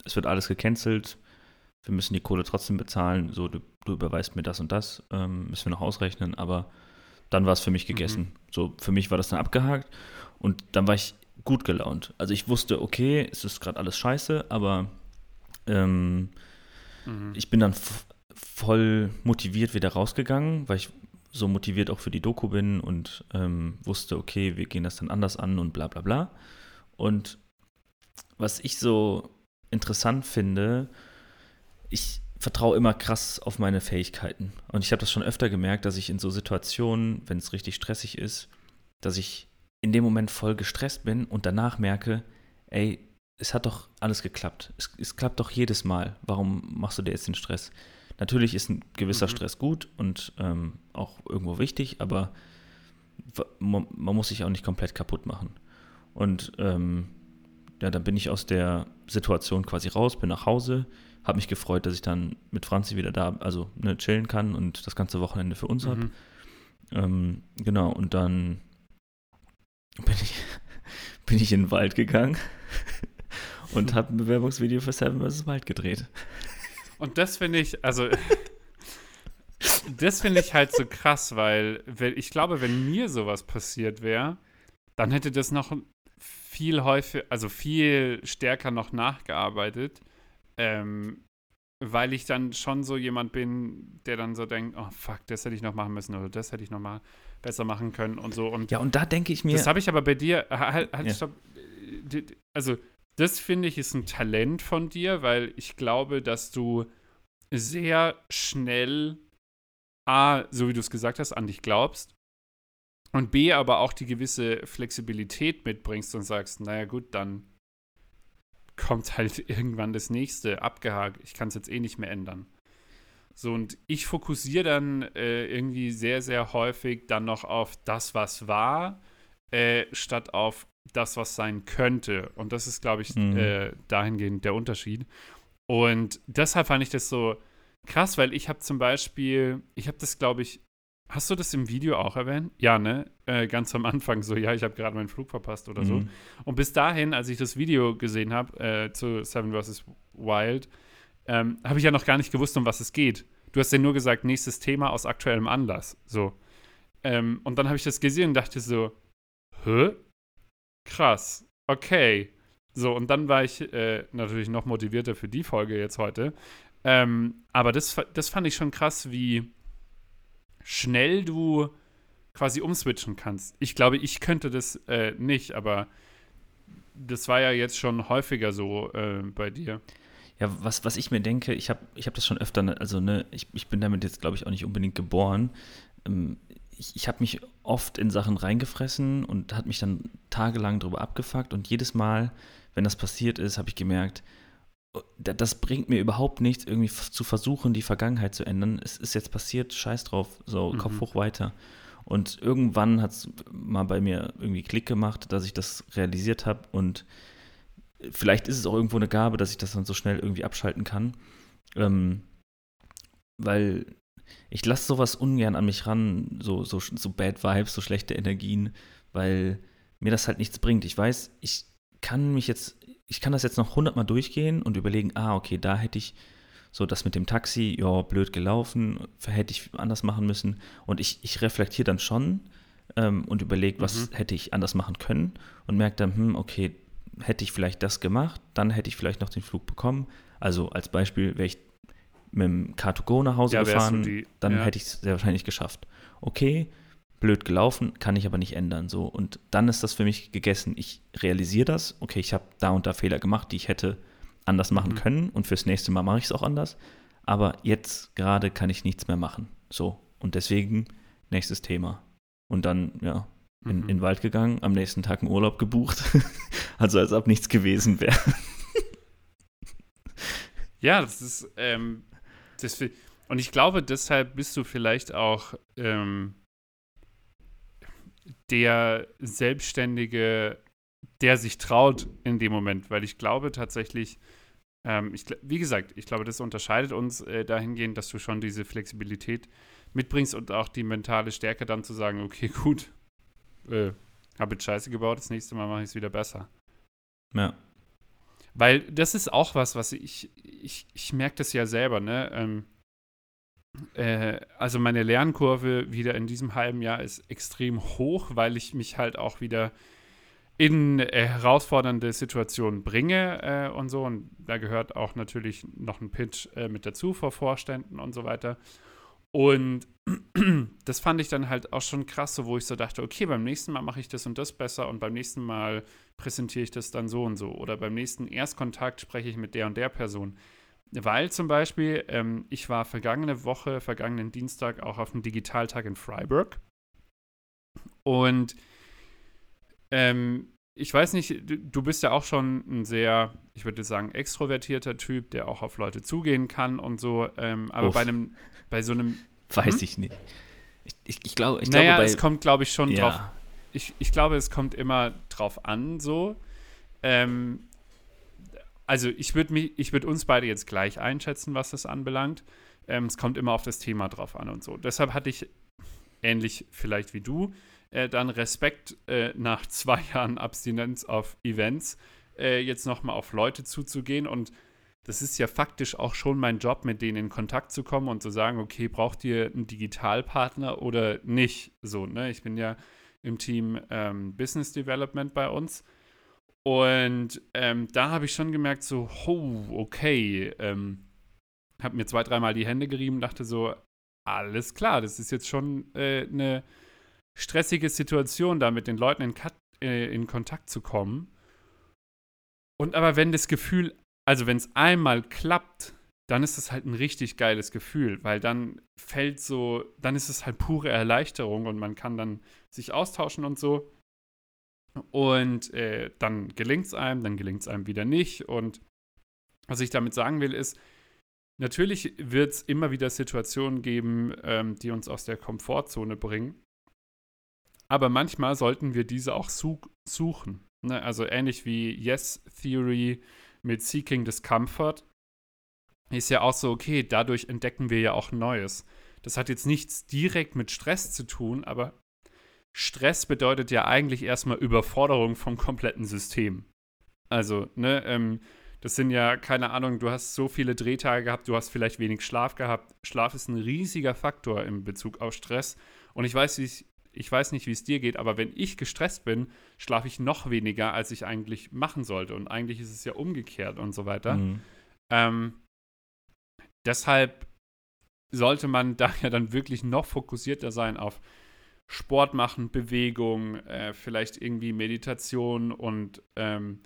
es wird alles gecancelt, wir müssen die Kohle trotzdem bezahlen, so du, du überweist mir das und das, ähm, müssen wir noch ausrechnen, aber dann war es für mich gegessen. Mhm. So, für mich war das dann abgehakt und dann war ich gut gelaunt. Also ich wusste, okay, es ist gerade alles scheiße, aber ähm, mhm. ich bin dann voll motiviert wieder rausgegangen, weil ich so motiviert auch für die Doku bin und ähm, wusste, okay, wir gehen das dann anders an und bla bla bla. Und was ich so interessant finde, ich vertraue immer krass auf meine Fähigkeiten. Und ich habe das schon öfter gemerkt, dass ich in so Situationen, wenn es richtig stressig ist, dass ich in dem Moment voll gestresst bin und danach merke, ey, es hat doch alles geklappt. Es, es klappt doch jedes Mal. Warum machst du dir jetzt den Stress? Natürlich ist ein gewisser mhm. Stress gut und ähm, auch irgendwo wichtig, aber man, man, muss sich auch nicht komplett kaputt machen. Und ähm, ja, dann bin ich aus der Situation quasi raus, bin nach Hause, habe mich gefreut, dass ich dann mit Franzi wieder da, also ne, chillen kann und das ganze Wochenende für uns mhm. habe. Ähm, genau, und dann bin ich, bin ich in den Wald gegangen und habe ein Bewerbungsvideo für Seven vs. Wild gedreht. Und das finde ich, also das finde ich halt so krass, weil ich glaube, wenn mir sowas passiert wäre, dann hätte das noch viel häufig, also viel stärker noch nachgearbeitet, ähm, weil ich dann schon so jemand bin, der dann so denkt, oh fuck, das hätte ich noch machen müssen oder das hätte ich noch mal besser machen können und so. Und ja, und da denke ich mir. Das habe ich aber bei dir, halt, halt ja. stopp, also das finde ich ist ein Talent von dir, weil ich glaube, dass du sehr schnell A, so wie du es gesagt hast, an dich glaubst und B, aber auch die gewisse Flexibilität mitbringst und sagst, naja gut, dann kommt halt irgendwann das nächste, abgehakt, ich kann es jetzt eh nicht mehr ändern. So, und ich fokussiere dann äh, irgendwie sehr, sehr häufig dann noch auf das, was war, äh, statt auf das, was sein könnte. Und das ist, glaube ich, mhm. äh, dahingehend der Unterschied. Und deshalb fand ich das so krass, weil ich habe zum Beispiel, ich habe das, glaube ich, hast du das im Video auch erwähnt? Ja, ne? Äh, ganz am Anfang so, ja, ich habe gerade meinen Flug verpasst oder mhm. so. Und bis dahin, als ich das Video gesehen habe äh, zu Seven vs. Wild, ähm, habe ich ja noch gar nicht gewusst, um was es geht. Du hast ja nur gesagt, nächstes Thema aus aktuellem Anlass. So. Ähm, und dann habe ich das gesehen und dachte so, hä? Krass. Okay. So, und dann war ich äh, natürlich noch motivierter für die Folge jetzt heute. Ähm, aber das, das fand ich schon krass, wie schnell du quasi umswitchen kannst. Ich glaube, ich könnte das äh, nicht, aber das war ja jetzt schon häufiger so äh, bei dir. Ja, was, was ich mir denke, ich habe ich hab das schon öfter, ne, also ne, ich, ich bin damit jetzt, glaube ich, auch nicht unbedingt geboren. Ähm, ich, ich habe mich oft in Sachen reingefressen und hat mich dann tagelang darüber abgefuckt und jedes Mal, wenn das passiert ist, habe ich gemerkt, oh, das bringt mir überhaupt nichts, irgendwie zu versuchen, die Vergangenheit zu ändern. Es ist jetzt passiert, scheiß drauf, so mhm. Kopf hoch weiter. Und irgendwann hat es mal bei mir irgendwie Klick gemacht, dass ich das realisiert habe und vielleicht ist es auch irgendwo eine Gabe, dass ich das dann so schnell irgendwie abschalten kann. Ähm, weil ich lasse sowas ungern an mich ran, so, so, so Bad Vibes, so schlechte Energien, weil mir das halt nichts bringt. Ich weiß, ich kann mich jetzt, ich kann das jetzt noch hundertmal durchgehen und überlegen, ah, okay, da hätte ich so das mit dem Taxi, ja, blöd gelaufen, hätte ich anders machen müssen. Und ich, ich reflektiere dann schon ähm, und überlege, was mhm. hätte ich anders machen können und merke dann, hm, okay, hätte ich vielleicht das gemacht, dann hätte ich vielleicht noch den Flug bekommen. Also als Beispiel, wäre ich mit dem Car2Go nach Hause ja, gefahren, die, dann ja. hätte ich es sehr wahrscheinlich geschafft. Okay, blöd gelaufen, kann ich aber nicht ändern. So. Und dann ist das für mich gegessen. Ich realisiere das, okay, ich habe da und da Fehler gemacht, die ich hätte anders machen mhm. können und fürs nächste Mal mache ich es auch anders. Aber jetzt gerade kann ich nichts mehr machen. So. Und deswegen nächstes Thema. Und dann, ja, in, mhm. in den Wald gegangen, am nächsten Tag einen Urlaub gebucht. also als ob nichts gewesen wäre. ja, das ist, ähm, das, und ich glaube, deshalb bist du vielleicht auch ähm, der Selbstständige, der sich traut in dem Moment, weil ich glaube tatsächlich, ähm, ich, wie gesagt, ich glaube, das unterscheidet uns äh, dahingehend, dass du schon diese Flexibilität mitbringst und auch die mentale Stärke dann zu sagen, okay, gut, äh, habe jetzt Scheiße gebaut, das nächste Mal mache ich es wieder besser. Ja. Weil das ist auch was, was ich, ich, ich merke das ja selber, ne? Ähm, äh, also meine Lernkurve wieder in diesem halben Jahr ist extrem hoch, weil ich mich halt auch wieder in äh, herausfordernde Situationen bringe äh, und so. Und da gehört auch natürlich noch ein Pitch äh, mit dazu vor Vorständen und so weiter. Und das fand ich dann halt auch schon krass, so, wo ich so dachte, okay, beim nächsten Mal mache ich das und das besser und beim nächsten Mal präsentiere ich das dann so und so. Oder beim nächsten Erstkontakt spreche ich mit der und der Person. Weil zum Beispiel, ähm, ich war vergangene Woche, vergangenen Dienstag auch auf einem Digitaltag in Freiburg. Und ähm, ich weiß nicht, du bist ja auch schon ein sehr, ich würde sagen, extrovertierter Typ, der auch auf Leute zugehen kann und so. Ähm, aber Uff. bei einem, bei so einem. Weiß hm? ich nicht. Ich, ich, ich, glaub, ich naja, glaube, es kommt, glaube ich, schon ja. drauf. Ich, ich glaube, es kommt immer drauf an, so. Ähm, also ich würde mich, ich würde uns beide jetzt gleich einschätzen, was das anbelangt. Ähm, es kommt immer auf das Thema drauf an und so. Deshalb hatte ich ähnlich vielleicht wie du äh, dann Respekt äh, nach zwei Jahren Abstinenz auf Events äh, jetzt nochmal auf Leute zuzugehen und das ist ja faktisch auch schon mein Job, mit denen in Kontakt zu kommen und zu sagen, okay, braucht ihr einen Digitalpartner oder nicht? So, ne? Ich bin ja im Team ähm, Business Development bei uns. Und ähm, da habe ich schon gemerkt, so, oh, okay, ähm, habe mir zwei, dreimal die Hände gerieben, dachte so, alles klar, das ist jetzt schon äh, eine stressige Situation, da mit den Leuten in, äh, in Kontakt zu kommen. Und aber wenn das Gefühl, also wenn es einmal klappt, dann ist es halt ein richtig geiles Gefühl, weil dann fällt so, dann ist es halt pure Erleichterung und man kann dann sich austauschen und so. Und äh, dann gelingt es einem, dann gelingt es einem wieder nicht. Und was ich damit sagen will, ist, natürlich wird es immer wieder Situationen geben, ähm, die uns aus der Komfortzone bringen. Aber manchmal sollten wir diese auch su suchen. Ne? Also ähnlich wie Yes Theory mit Seeking Discomfort ist ja auch so, okay, dadurch entdecken wir ja auch Neues. Das hat jetzt nichts direkt mit Stress zu tun, aber Stress bedeutet ja eigentlich erstmal Überforderung vom kompletten System. Also, ne, ähm, das sind ja, keine Ahnung, du hast so viele Drehtage gehabt, du hast vielleicht wenig Schlaf gehabt. Schlaf ist ein riesiger Faktor in Bezug auf Stress. Und ich weiß, ich, ich weiß nicht, wie es dir geht, aber wenn ich gestresst bin, schlafe ich noch weniger, als ich eigentlich machen sollte. Und eigentlich ist es ja umgekehrt und so weiter. Mhm. Ähm, deshalb sollte man da ja dann wirklich noch fokussierter sein auf Sport machen, Bewegung, äh, vielleicht irgendwie Meditation und, ähm,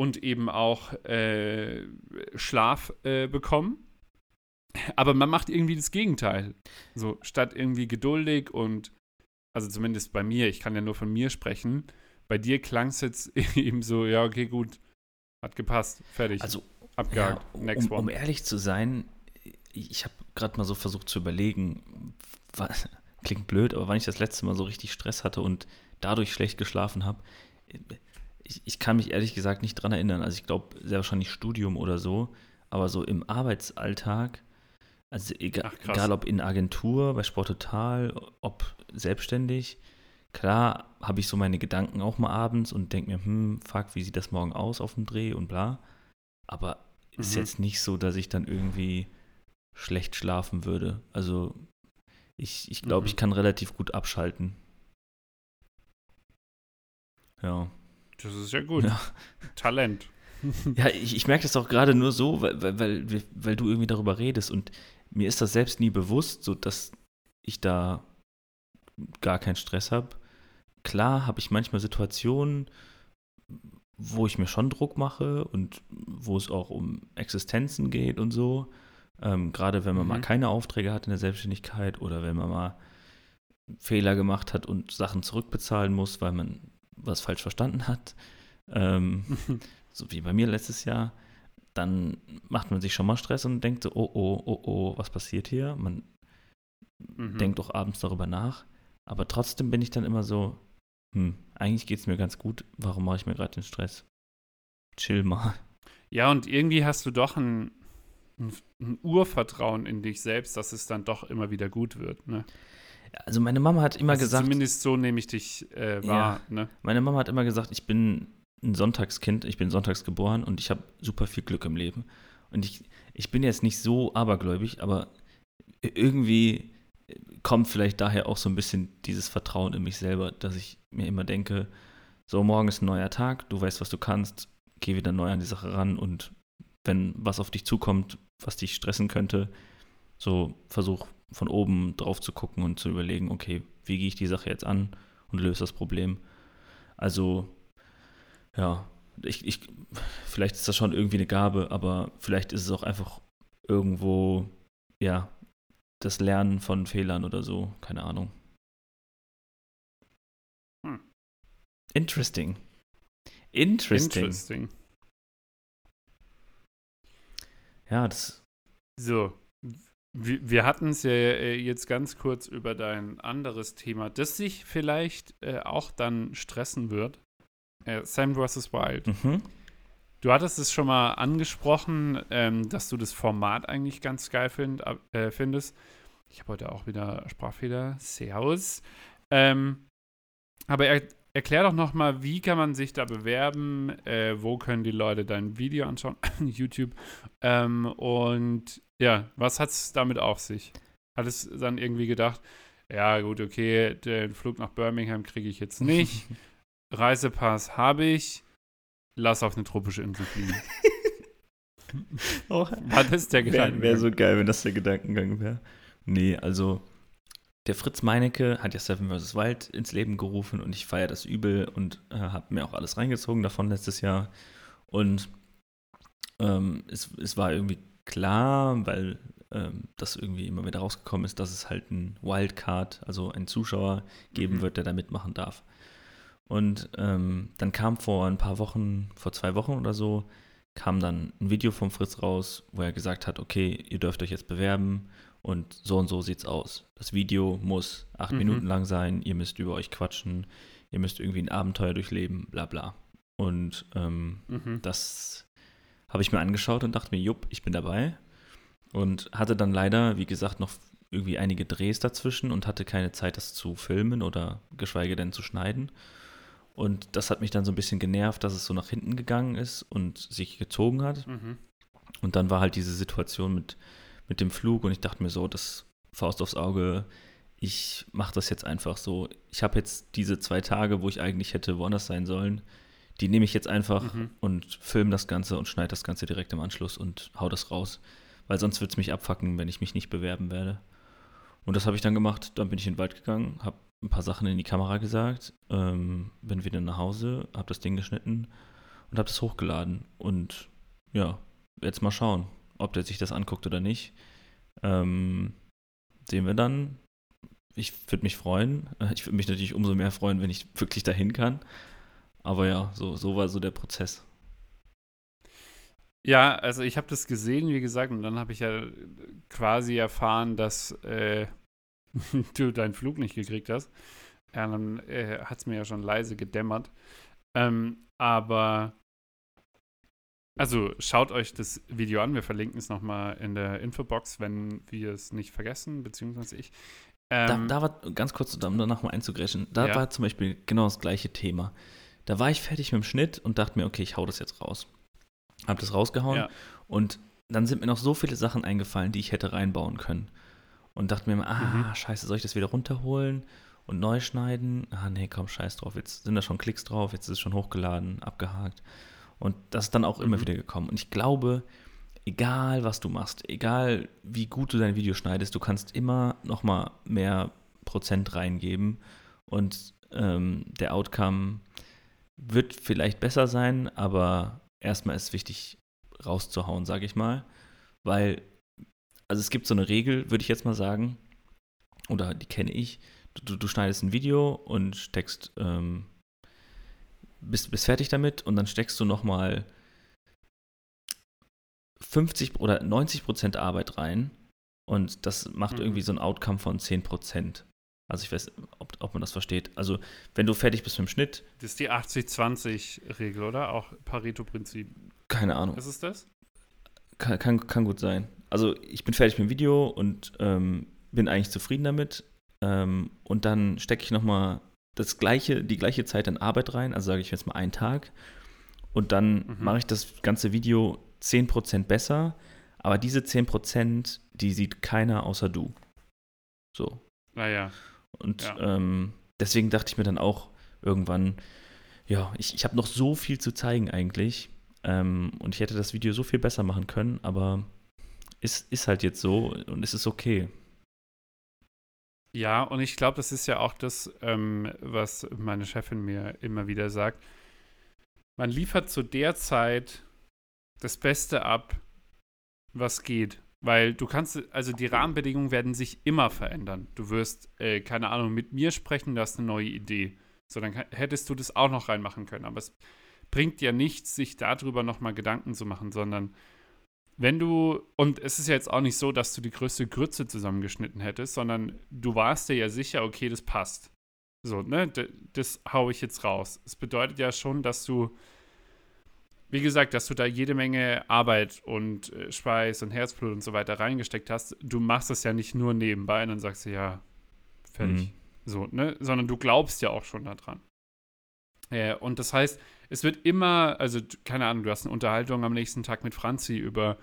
und eben auch äh, Schlaf äh, bekommen. Aber man macht irgendwie das Gegenteil. So, statt irgendwie geduldig und, also zumindest bei mir, ich kann ja nur von mir sprechen, bei dir klang es jetzt eben so, ja, okay, gut, hat gepasst, fertig. Also, abgehakt, ja, next um, one. Um ehrlich zu sein, ich habe gerade mal so versucht zu überlegen, was, klingt blöd, aber wann ich das letzte Mal so richtig Stress hatte und dadurch schlecht geschlafen habe, ich, ich, kann mich ehrlich gesagt nicht dran erinnern. Also ich glaube, sehr wahrscheinlich Studium oder so, aber so im Arbeitsalltag, also egal, Ach, egal ob in Agentur, bei Sport Total, ob selbstständig, klar habe ich so meine Gedanken auch mal abends und denke mir, hm, fuck, wie sieht das morgen aus auf dem Dreh und bla. Aber ist Mhm. jetzt nicht so, dass ich dann irgendwie schlecht schlafen würde. Also ich, ich glaube, Mhm. ich kann relativ gut abschalten. Ja. Das ist ja gut. Ja. Talent. Ja, ich, ich merke das auch gerade nur so, weil, weil, weil, weil du irgendwie darüber redest und mir ist das selbst nie bewusst, so dass ich da gar keinen Stress habe. Klar habe ich manchmal Situationen, wo ich mir schon Druck mache und wo es auch um Existenzen geht und so. Ähm, gerade wenn man mal Mhm. keine Aufträge hat in der Selbstständigkeit oder wenn man mal Fehler gemacht hat und Sachen zurückbezahlen muss, weil man was falsch verstanden hat. Ähm, so wie bei mir letztes Jahr, dann macht man sich schon mal Stress und denkt so, oh, oh, oh, oh, was passiert hier? Man Mhm. denkt auch abends darüber nach. Aber trotzdem bin ich dann immer so, hm, eigentlich geht es mir ganz gut, warum mache ich mir gerade den Stress? Chill mal. Ja, und irgendwie hast du doch ein, ein, ein Urvertrauen in dich selbst, dass es dann doch immer wieder gut wird. Ne? Also meine Mama hat immer also gesagt, Zumindest so nehme ich dich äh, wahr. Ne? meine Mama hat immer gesagt, ich bin ein Sonntagskind, ich bin sonntags geboren und ich habe super viel Glück im Leben. Und ich, ich bin jetzt nicht so abergläubig, aber irgendwie kommt vielleicht daher auch so ein bisschen dieses Vertrauen in mich selber, dass ich mir immer denke, so morgen ist ein neuer Tag, du weißt, was du kannst, geh wieder neu an die Sache ran und wenn was auf dich zukommt, was dich stressen könnte, so versuch von oben drauf zu gucken und zu überlegen, okay, wie gehe ich die Sache jetzt an und löse das Problem. Also, ja, ich, ich, vielleicht ist das schon irgendwie eine Gabe, aber vielleicht ist es auch einfach irgendwo, ja, das Lernen von Fehlern oder so, keine Ahnung. Hm. Interesting. Interesting. Interesting. Ja, das, So, wir, hatten es ja äh, jetzt ganz kurz über dein anderes Thema, das sich vielleicht äh, auch dann stressen wird. Äh, Sam vs. Wild. mhm. Du hattest es schon mal angesprochen, ähm, dass du das Format eigentlich ganz geil find, äh, findest. Ich habe heute auch wieder Sprachfehler. Servus. Ähm, aber er, erklär doch noch mal, wie kann man sich da bewerben? Äh, wo können die Leute dein Video anschauen? YouTube. Ähm, und ja, was hat es damit auf sich? Hat es dann irgendwie gedacht, ja gut, okay, den Flug nach Birmingham kriege ich jetzt nicht. Reisepass habe ich. Lass auf eine tropische Insel fliegen. Auch War das der Wäre Gedanke? wär so geil, wenn das der Gedankengang wäre. Nee, also der Fritz Meinecke hat ja Seven vs. Wild ins Leben gerufen und ich feiere das übel und äh, habe mir auch alles reingezogen davon letztes Jahr. Und ähm, es, es war irgendwie klar, weil ähm, das irgendwie immer wieder rausgekommen ist, dass es halt ein Wildcard, also einen Zuschauer geben Mhm. wird, der da mitmachen darf. Und ähm, dann kam vor ein paar Wochen, vor zwei Wochen oder so, kam dann ein Video vom Fritz raus, wo er gesagt hat, okay, ihr dürft euch jetzt bewerben und so und so sieht's aus. Das Video muss acht Mhm. Minuten lang sein, ihr müsst über euch quatschen, ihr müsst irgendwie ein Abenteuer durchleben, bla bla. Und ähm, Mhm. das habe ich mir angeschaut und dachte mir, jupp, ich bin dabei. Und hatte dann leider, wie gesagt, noch irgendwie einige Drehs dazwischen und hatte keine Zeit, das zu filmen oder geschweige denn zu schneiden. Und das hat mich dann so ein bisschen genervt, dass es so nach hinten gegangen ist und sich gezogen hat. Mhm. Und dann war halt diese Situation mit, mit dem Flug und ich dachte mir so, das Faust aufs Auge, ich mache das jetzt einfach so. Ich habe jetzt diese zwei Tage, wo ich eigentlich hätte woanders sein sollen, die nehme ich jetzt einfach Mhm. und film das Ganze und schneide das Ganze direkt im Anschluss und hau das raus. Weil sonst wird es mich abfacken, wenn ich mich nicht bewerben werde. Und das habe ich dann gemacht. Dann bin ich in den Wald gegangen, habe ein paar Sachen in die Kamera gesagt, ähm, bin wieder nach Hause, habe das Ding geschnitten und habe das hochgeladen. Und ja, jetzt mal schauen, ob der sich das anguckt oder nicht. Ähm, sehen wir dann. Ich würde mich freuen. Äh, Ich würde mich natürlich umso mehr freuen, wenn ich wirklich dahin kann. Aber ja, so, so war so der Prozess. Ja, also ich habe das gesehen, wie gesagt, und dann habe ich ja quasi erfahren, dass äh, du deinen Flug nicht gekriegt hast. Ja, dann äh, hat es mir ja schon leise gedämmert. Ähm, aber also schaut euch das Video an. Wir verlinken es nochmal in der Infobox, wenn wir es nicht vergessen, beziehungsweise ich. da, Ähm, da war, ganz kurz, um danach mal einzugreschen, da Ja. war zum Beispiel genau das gleiche Thema. Da war ich fertig mit dem Schnitt und dachte mir, okay, ich hau das jetzt raus. Hab das rausgehauen Ja. und dann sind mir noch so viele Sachen eingefallen, die ich hätte reinbauen können. Und dachte mir, ah, Mhm. scheiße, soll ich das wieder runterholen und neu schneiden? Ah, nee, komm, scheiß drauf. Jetzt sind da schon Klicks drauf, jetzt ist es schon hochgeladen, abgehakt. Und das ist dann auch immer Mhm. wieder gekommen. Und ich glaube, egal was du machst, egal wie gut du dein Video schneidest, du kannst immer noch mal mehr Prozent reingeben und ähm, der Outcome wird vielleicht besser sein, aber erstmal ist wichtig rauszuhauen, sage ich mal, weil also es gibt so eine Regel, würde ich jetzt mal sagen, oder die kenne ich. Du, du schneidest ein Video und steckst ähm, bist, bist fertig damit und dann steckst du noch mal 50 oder 90 Prozent Arbeit rein und das macht Mhm. irgendwie so ein Outcome von 10 Prozent. Also ich weiß, ob, ob man das versteht. Also wenn du fertig bist mit dem Schnitt, das ist die 80-20-Regel, oder? Auch Pareto-Prinzip. keine Ahnung, Ist es das? kann, kann, kann gut sein. Also ich bin fertig mit dem Video und ähm, bin eigentlich zufrieden damit ähm, und dann stecke ich noch mal das gleiche, die gleiche Zeit an Arbeit rein, also sage ich jetzt mal einen Tag und dann Mhm. mache ich das ganze Video 10% besser, aber diese 10%, die sieht keiner außer du. So. Naja. Und Ja. ähm, deswegen dachte ich mir dann auch irgendwann, ja, ich, ich habe noch so viel zu zeigen eigentlich. Ähm, und ich hätte das Video so viel besser machen können, aber ist, ist halt jetzt so und es ist okay. Ja, und ich glaube, das ist ja auch das, ähm, was meine Chefin mir immer wieder sagt. Man liefert zu der Zeit das Beste ab, was geht. Weil du kannst, also die Rahmenbedingungen werden sich immer verändern. Du wirst, äh, keine Ahnung, mit mir sprechen, du hast eine neue Idee. So, dann hättest du das auch noch reinmachen können. Aber es bringt ja nichts, sich darüber nochmal Gedanken zu machen, sondern wenn du, und es ist ja jetzt auch nicht so, dass du die größte Grütze zusammengeschnitten hättest, sondern du warst dir ja sicher, okay, das passt. So, ne, das hau ich jetzt raus. Es bedeutet ja schon, dass du, wie gesagt, dass du da jede Menge Arbeit und äh, Schweiß und Herzblut und so weiter reingesteckt hast. Du machst das ja nicht nur nebenbei und dann sagst du, ja, fertig. Mhm. So, ne, sondern du glaubst ja auch schon daran. Äh, und das heißt, es wird immer, also keine Ahnung, du hast eine Unterhaltung am nächsten Tag mit Franzi über,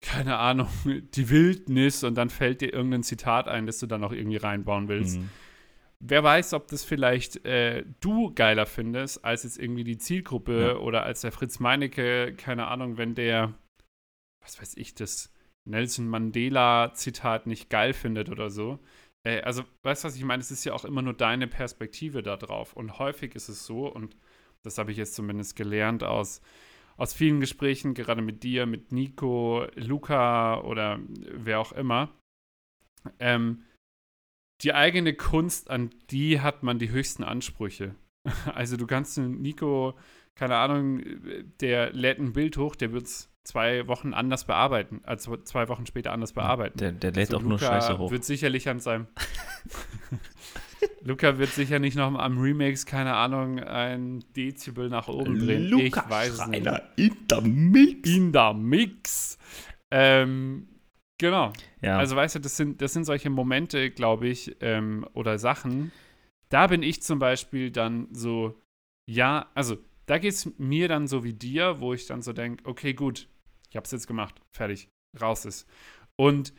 keine Ahnung, die Wildnis und dann fällt dir irgendein Zitat ein, das du dann noch irgendwie reinbauen willst. Mhm. Wer weiß, ob das vielleicht äh, du geiler findest, als jetzt irgendwie die Zielgruppe Ja. oder als der Fritz Meinecke, keine Ahnung, wenn der, was weiß ich, das Nelson Mandela-Zitat nicht geil findet oder so. Äh, also, weißt du, was ich meine? Es ist ja auch immer nur deine Perspektive da drauf. Und häufig ist es so, und das habe ich jetzt zumindest gelernt aus, aus vielen Gesprächen, gerade mit dir, mit Nico, Luca oder wer auch immer, ähm, die eigene Kunst, an die hat man die höchsten Ansprüche. Also du kannst Nico, keine Ahnung, der lädt ein Bild hoch, der wird es zwei Wochen anders bearbeiten, also zwei Wochen später anders bearbeiten. Der, der lädt Also auch nur Luca Scheiße hoch. wird sicherlich an seinem Luca wird sicher nicht noch am Remix, keine Ahnung, ein Dezibel nach oben drehen. ich weiß es nicht. in der Mix. In der Mix. Ähm, genau. Ja, Also weißt du, das sind, das sind solche Momente, glaube ich, ähm, oder Sachen. Da bin ich zum Beispiel dann so, ja, also da geht es mir dann so wie dir, wo ich dann so denke, okay, gut, ich habe es jetzt gemacht, fertig, raus ist. Und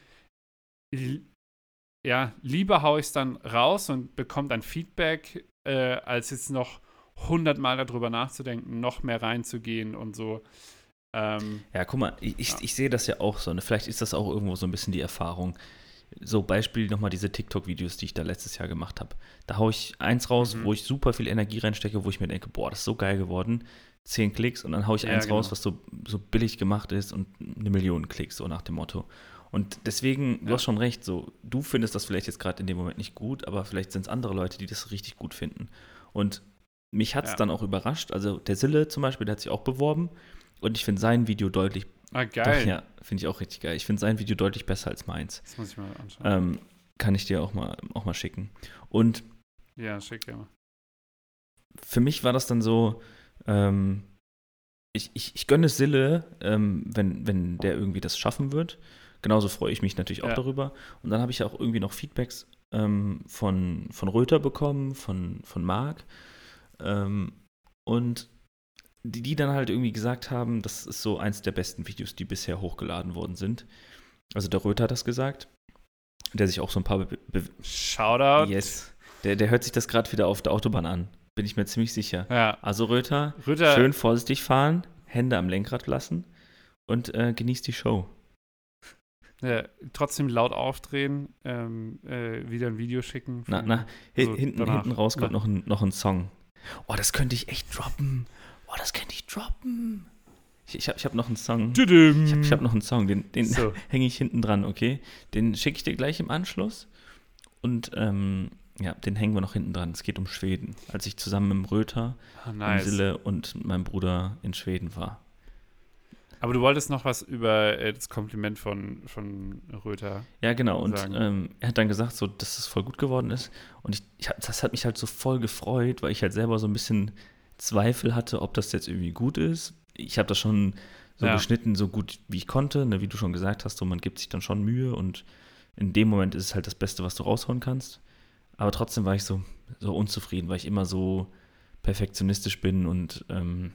ja, lieber haue ich es dann raus und bekomme dann Feedback, äh, als jetzt noch hundertmal darüber nachzudenken, noch mehr reinzugehen und so. Ähm, ja, guck mal, ich, ich, Ja. ich sehe das ja auch so. Ne? Vielleicht ist das auch irgendwo so ein bisschen die Erfahrung. So, Beispiel nochmal diese TikTok-Videos, die ich da letztes Jahr gemacht habe. Da haue ich eins raus, Mhm. wo ich super viel Energie reinstecke, wo ich mir denke, boah, das ist so geil geworden. Zehn Klicks und dann haue ich Ja, eins genau. raus, was so, so billig gemacht ist und eine Million Klicks, so nach dem Motto. Und deswegen, du Ja. hast schon recht, so, du findest das vielleicht jetzt gerade in dem Moment nicht gut, aber vielleicht sind es andere Leute, die das richtig gut finden. Und mich hat es Ja. dann auch überrascht. Also der Sille zum Beispiel, der hat sich auch beworben und ich finde sein Video deutlich, ah, doch, geil. ja, finde ich auch richtig geil. Ich finde sein Video deutlich besser als meins. Das muss ich mal anschauen. Ähm, kann ich dir auch mal, auch mal schicken. Und ja, schick ja mal. für mich war das dann so, ähm, ich, ich, ich gönne Sille, ähm, wenn, wenn der irgendwie das schaffen wird. Genauso freue ich mich natürlich auch Ja. darüber. Und dann habe ich auch irgendwie noch Feedbacks ähm, von, von Röther bekommen, von, von Marc. Ähm, und die, die dann halt irgendwie gesagt haben, das ist so eins der besten Videos, die bisher hochgeladen worden sind. Also der Röther hat das gesagt, der sich auch so ein paar Be Be Shoutout. Yes. Der, der hört sich das gerade wieder auf der Autobahn an. Bin ich mir ziemlich sicher. Ja. Also Röther, Röther, schön vorsichtig fahren, Hände am Lenkrad lassen und äh, genießt die Show. ja, trotzdem laut aufdrehen, ähm, äh, wieder ein Video schicken. Na, na, so hinten, danach. hinten raus kommt Na. noch ein, noch ein Song. Oh, das könnte ich echt droppen. Oh, das könnte ich droppen. Ich, ich habe ich hab noch einen Song. Ich habe ich hab noch einen Song, den, den So. hänge ich hinten dran, okay? Den schicke ich dir gleich im Anschluss. Und ähm, ja, den hängen wir noch hinten dran. Es geht um Schweden. Als ich zusammen mit dem Röther, Ah, dem nice. Sille und meinem Bruder in Schweden war. Aber du wolltest noch was über äh, das Kompliment von, von Röther. Ja, genau. Und ähm, er hat dann gesagt, so, dass es voll gut geworden ist. Und ich, ich, das hat mich halt so voll gefreut, weil ich halt selber so ein bisschen Zweifel hatte, ob das jetzt irgendwie gut ist. Ich habe das schon so Ja. geschnitten, so gut wie ich konnte. Ne? Wie du schon gesagt hast, so, man gibt sich dann schon Mühe und in dem Moment ist es halt das Beste, was du raushauen kannst. Aber trotzdem war ich so, so unzufrieden, weil ich immer so perfektionistisch bin und ähm,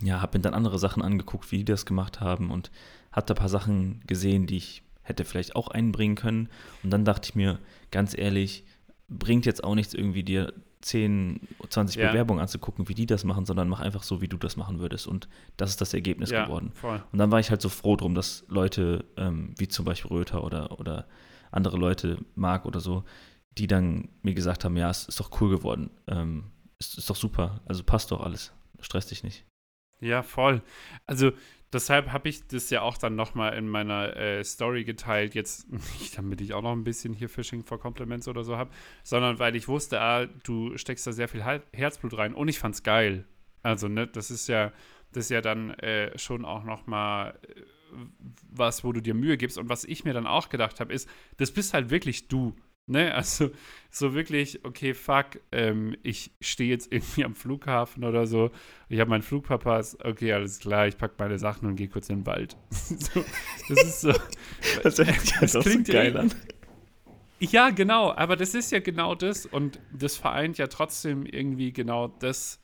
ja, habe mir dann andere Sachen angeguckt, wie die das gemacht haben und habe da ein paar Sachen gesehen, die ich hätte vielleicht auch einbringen können. Und dann dachte ich mir, ganz ehrlich, bringt jetzt auch nichts irgendwie dir 10, 20 Ja. Bewerbungen anzugucken, wie die das machen, sondern mach einfach so, wie du das machen würdest. Und das ist das Ergebnis ja, geworden. voll. Und dann war ich halt so froh drum, dass Leute, ähm, wie zum Beispiel Röther oder, oder andere Leute, Marc oder so, die dann mir gesagt haben, ja, es ist doch cool geworden. Ähm, es ist doch super. Also passt doch alles. Stress dich nicht. Ja, voll. Also deshalb habe ich das ja auch dann nochmal in meiner äh, Story geteilt. Jetzt nicht, damit ich auch noch ein bisschen hier Phishing for Compliments oder so habe, sondern weil ich wusste, ah, du steckst da sehr viel Herzblut rein und ich fand's geil. Also, ne, das ist ja, das ist ja dann äh, schon auch nochmal äh, was, wo du dir Mühe gibst. Und was ich mir dann auch gedacht habe, ist, das bist halt wirklich du. Ne, also so wirklich, okay, fuck, ähm, ich stehe jetzt irgendwie am Flughafen oder so, ich habe meinen Flugpapas, okay, alles klar, ich packe meine Sachen und gehe kurz in den Wald. so, das ist so. Das Das so klingt ja geil an. Ja, genau, aber das ist ja genau das und das vereint ja trotzdem irgendwie genau das,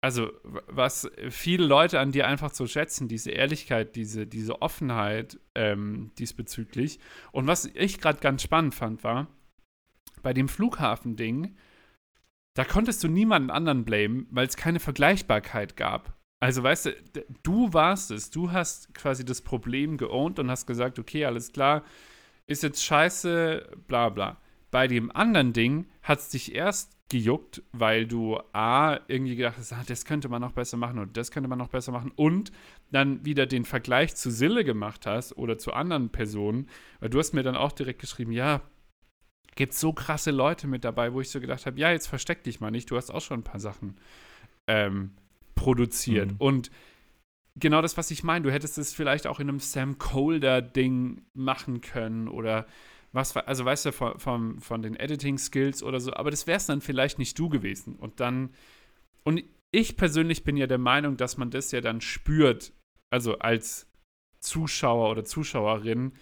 also was viele Leute an dir einfach so schätzen, diese Ehrlichkeit, diese, diese Offenheit ähm, diesbezüglich. Und was ich gerade ganz spannend fand, war, bei dem Flughafen-Ding, da konntest du niemanden anderen blamen, weil es keine Vergleichbarkeit gab. Also weißt du, du warst es, du hast quasi das Problem geowned und hast gesagt, okay, alles klar, ist jetzt scheiße, bla bla. Bei dem anderen Ding hat es dich erst gejuckt, weil du A, irgendwie gedacht hast, ah, das könnte man noch besser machen oder das könnte man noch besser machen und dann wieder den Vergleich zu Sille gemacht hast oder zu anderen Personen, weil du hast mir dann auch direkt geschrieben, ja, gibt so krasse Leute mit dabei, wo ich so gedacht habe, ja, jetzt versteck dich mal nicht, du hast auch schon ein paar Sachen ähm, produziert Mhm. und genau das, was ich meine. Du hättest es vielleicht auch in einem Sam Colder-Ding machen können oder was, war- also weißt du, von, von, von den Editing-Skills oder so, aber das wär's dann vielleicht nicht du gewesen. Und dann, und ich persönlich bin ja der Meinung, dass man das ja dann spürt, also als Zuschauer oder Zuschauerin,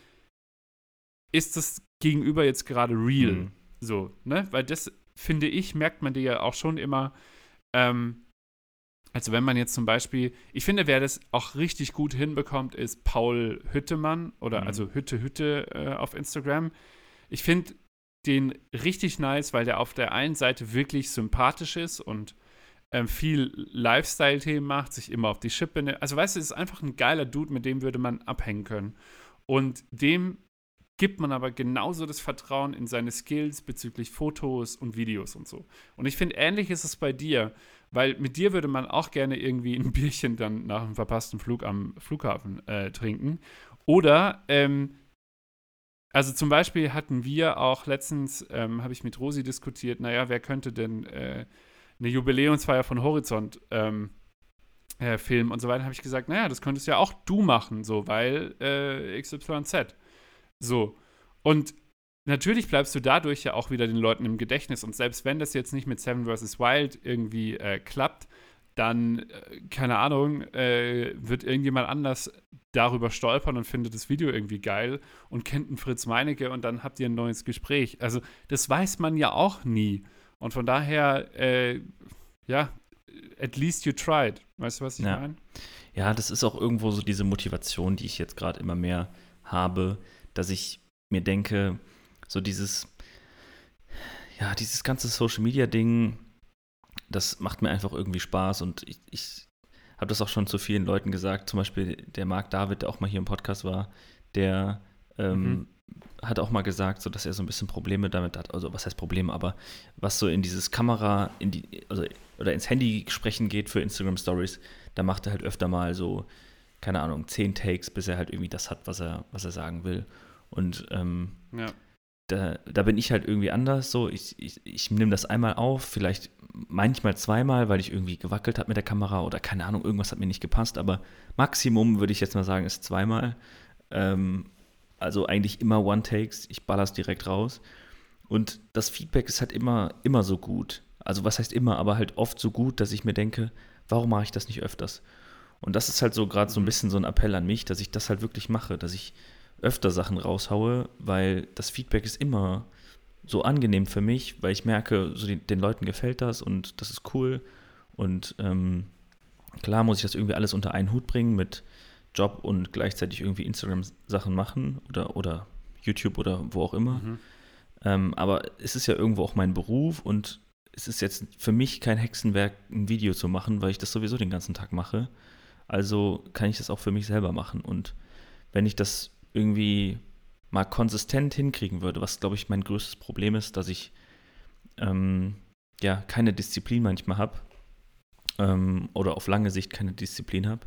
ist das Gegenüber jetzt gerade real? Mhm. So, ne? Weil das, finde ich, merkt man dir ja auch schon immer, ähm, also wenn man jetzt zum Beispiel, ich finde, wer das auch richtig gut hinbekommt, ist Paul Hüttemann oder Mhm. also Hütte Hütte äh, auf Instagram. Ich finde den richtig nice, weil der auf der einen Seite wirklich sympathisch ist und ähm, viel Lifestyle-Themen macht, sich immer auf die Schippe nimmt. Also weißt du, es ist einfach ein geiler Dude, mit dem würde man abhängen können. Und dem gibt man aber genauso das Vertrauen in seine Skills bezüglich Fotos und Videos und so. Und ich finde, ähnlich ist es bei dir, weil mit dir würde man auch gerne irgendwie ein Bierchen dann nach einem verpassten Flug am Flughafen äh, trinken. Oder, ähm, also zum Beispiel hatten wir auch letztens, ähm, habe ich mit Rosi diskutiert, naja, wer könnte denn äh, eine Jubiläumsfeier von Horizont ähm, äh, filmen und so weiter, habe ich gesagt, naja, das könntest ja auch du machen, so, weil äh, XYZ. So. Und natürlich bleibst du dadurch ja auch wieder den Leuten im Gedächtnis. Und selbst wenn das jetzt nicht mit Seven vs. Wild irgendwie äh, klappt, dann, äh, keine Ahnung, äh, wird irgendjemand anders darüber stolpern und findet das Video irgendwie geil und kennt einen Fritz Meinecke und dann habt ihr ein neues Gespräch. Also das weiß man ja auch nie. Und von daher, äh, ja, at least you tried. Weißt du, was ich ja. meine? Ja, das ist auch irgendwo so diese Motivation, die ich jetzt gerade immer mehr habe, dass ich mir denke, so dieses, ja, dieses ganze Social Media Ding, das macht mir einfach irgendwie Spaß und ich, ich habe das auch schon zu vielen Leuten gesagt, zum Beispiel der Marc David, der auch mal hier im Podcast war, der ähm, mhm. hat auch mal gesagt, so dass er so ein bisschen Probleme damit hat, also was heißt Probleme, aber was so in dieses Kamera, in die, also oder ins Handy sprechen geht für Instagram Stories, da macht er halt öfter mal so, keine Ahnung, zehn Takes, bis er halt irgendwie das hat, was er, was er sagen will. Und ähm, ja da, da bin ich halt irgendwie anders. So, ich, ich, ich nehme das einmal auf, vielleicht manchmal zweimal, weil ich irgendwie gewackelt habe mit der Kamera oder keine Ahnung, irgendwas hat mir nicht gepasst, aber Maximum würde ich jetzt mal sagen, ist zweimal. Ähm, also eigentlich immer One-Takes, ich baller es direkt raus. Und das Feedback ist halt immer, immer so gut. Also was heißt immer, aber halt oft so gut, dass ich mir denke, warum mache ich das nicht öfters? Und das ist halt so gerade so ein mhm. bisschen so ein Appell an mich, dass ich das halt wirklich mache, dass ich öfter Sachen raushaue, weil das Feedback ist immer so angenehm für mich, weil ich merke, so den, den Leuten gefällt das und das ist cool. Und ähm, klar muss ich das irgendwie alles unter einen Hut bringen mit Job und gleichzeitig irgendwie Instagram-Sachen machen oder, oder YouTube oder wo auch immer. Mhm. Ähm, aber es ist ja irgendwo auch mein Beruf und es ist jetzt für mich kein Hexenwerk, ein Video zu machen, weil ich das sowieso den ganzen Tag mache. Also kann ich das auch für mich selber machen. Und wenn ich das irgendwie mal konsistent hinkriegen würde, was glaube ich mein größtes Problem ist, dass ich ähm, ja keine Disziplin manchmal habe ähm, oder auf lange Sicht keine Disziplin habe.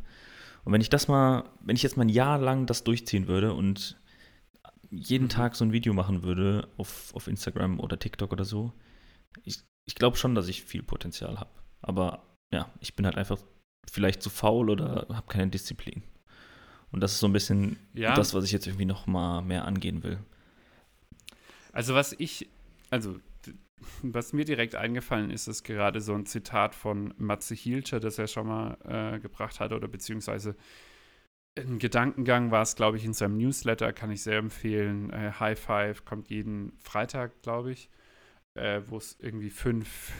Und wenn ich das mal, wenn ich jetzt mal ein Jahr lang das durchziehen würde und jeden mhm. Tag so ein Video machen würde auf, auf Instagram oder TikTok oder so, ich, ich glaube schon, dass ich viel Potenzial habe. Aber ja, ich bin halt einfach vielleicht zu faul oder habe keine Disziplin. Und das ist so ein bisschen ja. das, was ich jetzt irgendwie noch mal mehr angehen will. Also was ich, also was mir direkt eingefallen ist, ist gerade so ein Zitat von Matze Hielscher, das er schon mal äh, gebracht hat, oder beziehungsweise ein Gedankengang war es, glaube ich, in seinem Newsletter, kann ich sehr empfehlen. Äh, High Five kommt jeden Freitag, glaube ich, äh, wo es irgendwie fünf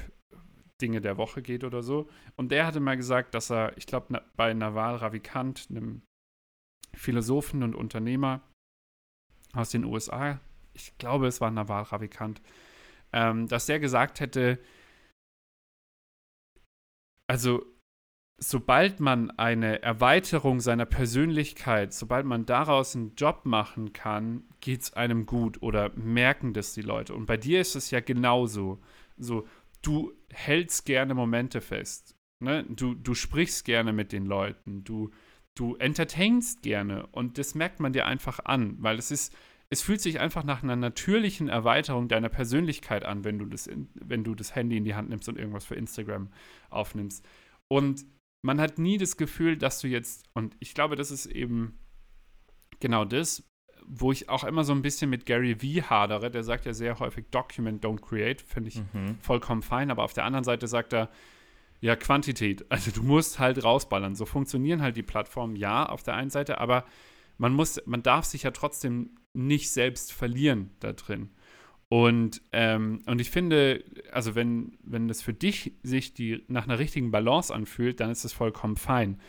Dinge der Woche geht oder so. Und der hatte mal gesagt, dass er, ich glaube, na, bei Naval Ravikant, einem Philosophen und Unternehmer aus den USA, ich glaube, es war Naval Ravikant, ähm, dass der gesagt hätte, also sobald man eine Erweiterung seiner Persönlichkeit, sobald man daraus einen Job machen kann, geht es einem gut oder merken das die Leute. Und bei dir ist es ja genauso. So, du hältst gerne Momente fest. Ne? Du, du sprichst gerne mit den Leuten. Du, du entertainst gerne und das merkt man dir einfach an, weil es ist, es fühlt sich einfach nach einer natürlichen Erweiterung deiner Persönlichkeit an, wenn du das, in, wenn du das Handy in die Hand nimmst und irgendwas für Instagram aufnimmst. Und man hat nie das Gefühl, dass du jetzt, und ich glaube, das ist eben genau das, wo ich auch immer so ein bisschen mit Gary V hadere, der sagt ja sehr häufig Document, don't create, finde ich mhm. vollkommen fein, aber auf der anderen Seite sagt er, ja, Quantität. Also du musst halt rausballern. So funktionieren halt die Plattformen, ja, auf der einen Seite, aber man muss, man darf sich ja trotzdem nicht selbst verlieren da drin. Und, ähm, und ich finde, also wenn, wenn das für dich sich die nach einer richtigen Balance anfühlt, dann ist das vollkommen fein.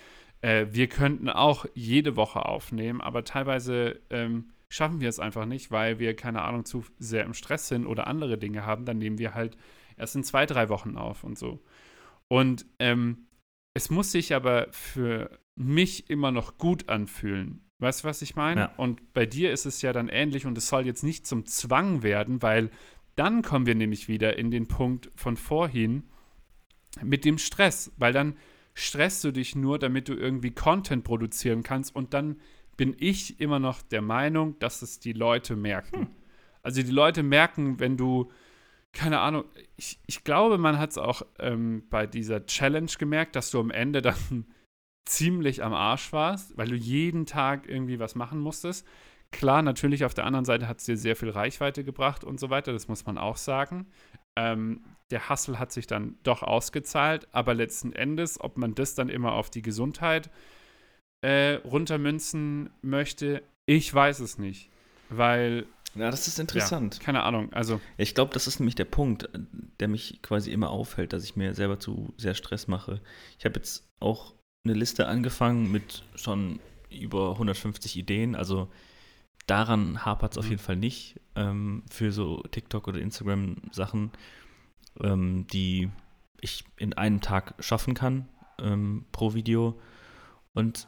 Äh, wir könnten auch jede Woche aufnehmen, aber teilweise ähm, schaffen wir es einfach nicht, weil wir, keine Ahnung, zu sehr im Stress sind oder andere Dinge haben. Dann nehmen wir halt erst in zwei, drei Wochen auf und so. Und ähm, es muss sich aber für mich immer noch gut anfühlen. Weißt du, was ich meine? Ja. Und bei dir ist es ja dann ähnlich und es soll jetzt nicht zum Zwang werden, weil dann kommen wir nämlich wieder in den Punkt von vorhin mit dem Stress, weil dann stresst du dich nur, damit du irgendwie Content produzieren kannst und dann bin ich immer noch der Meinung, dass es die Leute merken. Hm. Also die Leute merken, wenn du keine Ahnung, ich, ich glaube, man hat es auch ähm, bei dieser Challenge gemerkt, dass du am Ende dann ziemlich am Arsch warst, weil du jeden Tag irgendwie was machen musstest. Klar, natürlich auf der anderen Seite hat es dir sehr viel Reichweite gebracht und so weiter, das muss man auch sagen. Ähm, der Hassel hat sich dann doch ausgezahlt, aber letzten Endes, ob man das dann immer auf die Gesundheit äh, runtermünzen möchte, ich weiß es nicht. Weil. Ja, das ist interessant. Ja, keine Ahnung. Also. Ich glaube, das ist nämlich der Punkt, der mich quasi immer auffällt, dass ich mir selber zu sehr Stress mache. Ich habe jetzt auch eine Liste angefangen mit schon über 150 Ideen. Also daran hapert es auf mhm. jeden Fall nicht ähm, für so TikTok oder Instagram-Sachen, ähm, die ich in einem Tag schaffen kann ähm, pro Video. Und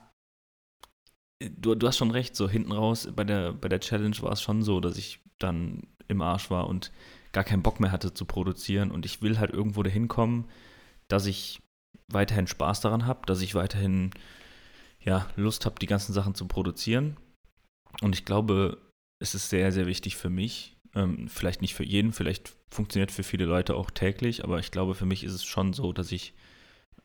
du, du hast schon recht, so hinten raus bei der, bei der Challenge war es schon so, dass ich dann im Arsch war und gar keinen Bock mehr hatte zu produzieren. Und ich will halt irgendwo dahin kommen, dass ich weiterhin Spaß daran habe, dass ich weiterhin ja, Lust habe, die ganzen Sachen zu produzieren. Und ich glaube, es ist sehr, sehr wichtig für mich. Ähm, vielleicht nicht für jeden, vielleicht funktioniert für viele Leute auch täglich, aber ich glaube, für mich ist es schon so, dass ich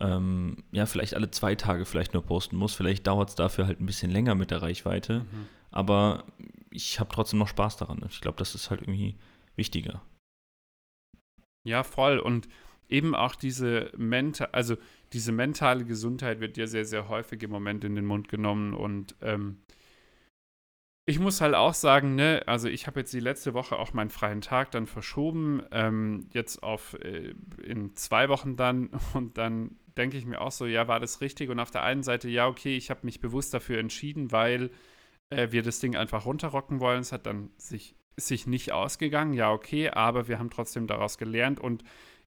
ähm, ja vielleicht alle zwei Tage vielleicht nur posten muss. Vielleicht dauert es dafür halt ein bisschen länger mit der Reichweite, mhm. aber ich habe trotzdem noch Spaß daran. Ich glaube, das ist halt irgendwie wichtiger. Ja, voll. Und eben auch diese mentale, also diese mentale Gesundheit wird ja sehr, sehr häufig im Moment in den Mund genommen und ähm, ich muss halt auch sagen, ne, also ich habe jetzt die letzte Woche auch meinen freien Tag dann verschoben, ähm, jetzt auf äh, in zwei Wochen dann und dann denke ich mir auch so, ja, war das richtig? Und auf der einen Seite, ja, okay, ich habe mich bewusst dafür entschieden, weil äh, wir das Ding einfach runterrocken wollen. Es hat dann sich, sich nicht ausgegangen, ja, okay, aber wir haben trotzdem daraus gelernt und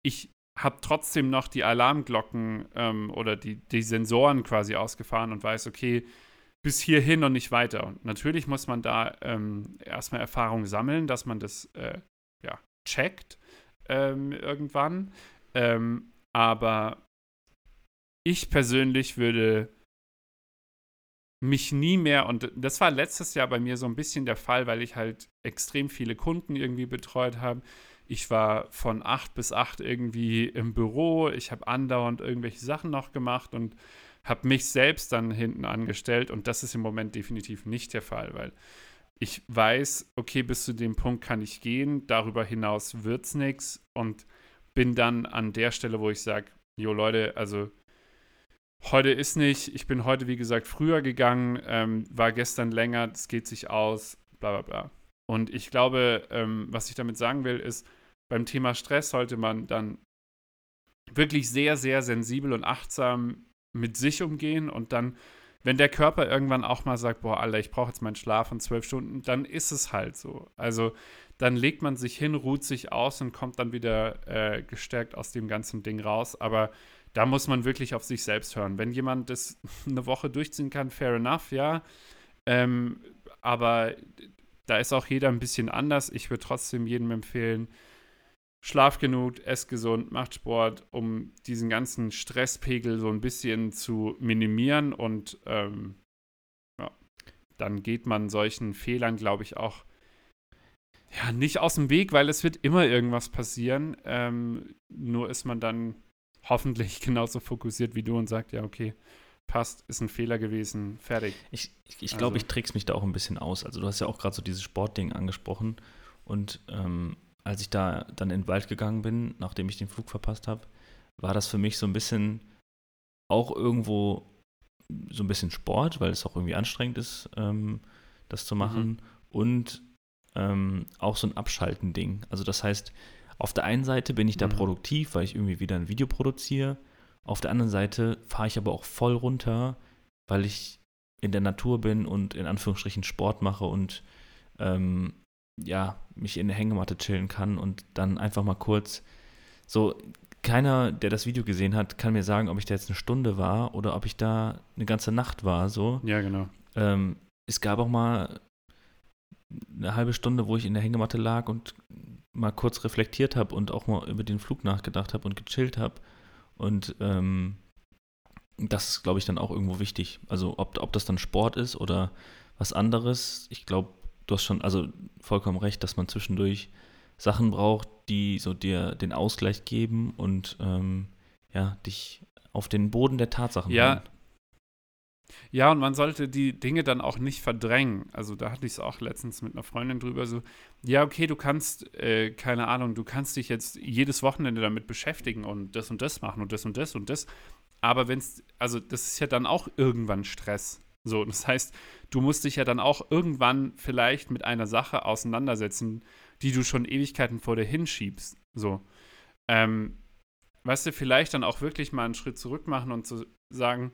ich habe trotzdem noch die Alarmglocken ähm, oder die, die Sensoren quasi ausgefahren und weiß, okay, bis hierhin und nicht weiter. Und natürlich muss man da ähm, erstmal Erfahrung sammeln, dass man das äh, ja, checkt ähm, irgendwann. Ähm, aber ich persönlich würde mich nie mehr, und das war letztes Jahr bei mir so ein bisschen der Fall, weil ich halt extrem viele Kunden irgendwie betreut habe, ich war von acht bis acht irgendwie im Büro. Ich habe andauernd irgendwelche Sachen noch gemacht und habe mich selbst dann hinten angestellt. Und das ist im Moment definitiv nicht der Fall, weil ich weiß, okay, bis zu dem Punkt kann ich gehen. Darüber hinaus wird es nichts. Und bin dann an der Stelle, wo ich sage, jo Leute, also heute ist nicht. Ich bin heute, wie gesagt, früher gegangen, ähm, war gestern länger, es geht sich aus, bla bla bla. Und ich glaube, ähm, was ich damit sagen will, ist, beim Thema Stress sollte man dann wirklich sehr, sehr sensibel und achtsam mit sich umgehen und dann, wenn der Körper irgendwann auch mal sagt, boah, Alter, ich brauche jetzt meinen Schlaf von zwölf Stunden, dann ist es halt so. Also dann legt man sich hin, ruht sich aus und kommt dann wieder äh, gestärkt aus dem ganzen Ding raus. Aber da muss man wirklich auf sich selbst hören. Wenn jemand das eine Woche durchziehen kann, fair enough, ja. Ähm, aber da ist auch jeder ein bisschen anders. Ich würde trotzdem jedem empfehlen, Schlaf genug, ess gesund, macht Sport, um diesen ganzen Stresspegel so ein bisschen zu minimieren und ähm, ja, dann geht man solchen Fehlern, glaube ich, auch ja, nicht aus dem Weg, weil es wird immer irgendwas passieren. Ähm, nur ist man dann hoffentlich genauso fokussiert wie du und sagt, ja, okay, passt, ist ein Fehler gewesen, fertig. Ich, ich, ich glaube, also. ich trick's mich da auch ein bisschen aus. Also du hast ja auch gerade so dieses Sportding angesprochen und ähm, als ich da dann in den Wald gegangen bin, nachdem ich den Flug verpasst habe, war das für mich so ein bisschen auch irgendwo so ein bisschen Sport, weil es auch irgendwie anstrengend ist, ähm, das zu machen. Mhm. Und ähm, auch so ein Abschalten-Ding. Also das heißt, auf der einen Seite bin ich da mhm. produktiv, weil ich irgendwie wieder ein Video produziere. Auf der anderen Seite fahre ich aber auch voll runter, weil ich in der Natur bin und in Anführungsstrichen Sport mache und ähm, ja, mich in der Hängematte chillen kann und dann einfach mal kurz so, keiner, der das Video gesehen hat, kann mir sagen, ob ich da jetzt eine Stunde war oder ob ich da eine ganze Nacht war, so. Ja, genau. Ähm, es gab auch mal eine halbe Stunde, wo ich in der Hängematte lag und mal kurz reflektiert habe und auch mal über den Flug nachgedacht habe und gechillt habe. Und ähm, das ist, glaube ich, dann auch irgendwo wichtig. Also ob, ob das dann Sport ist oder was anderes. Ich glaube, du hast schon also vollkommen recht, dass man zwischendurch Sachen braucht, die so dir den Ausgleich geben und ähm, ja, dich auf den Boden der Tatsachen ja, bringen. Ja, und man sollte die Dinge dann auch nicht verdrängen. Also da hatte ich es auch letztens mit einer Freundin drüber so, ja, okay, du kannst, äh, keine Ahnung, du kannst dich jetzt jedes Wochenende damit beschäftigen und das und das machen und das und das und das. Aber wenn es, also das ist ja dann auch irgendwann Stress. So, das heißt, du musst dich ja dann auch irgendwann vielleicht mit einer Sache auseinandersetzen, die du schon Ewigkeiten vor dir hinschiebst. So. Ähm, weißt du, vielleicht dann auch wirklich mal einen Schritt zurück machen und zu sagen,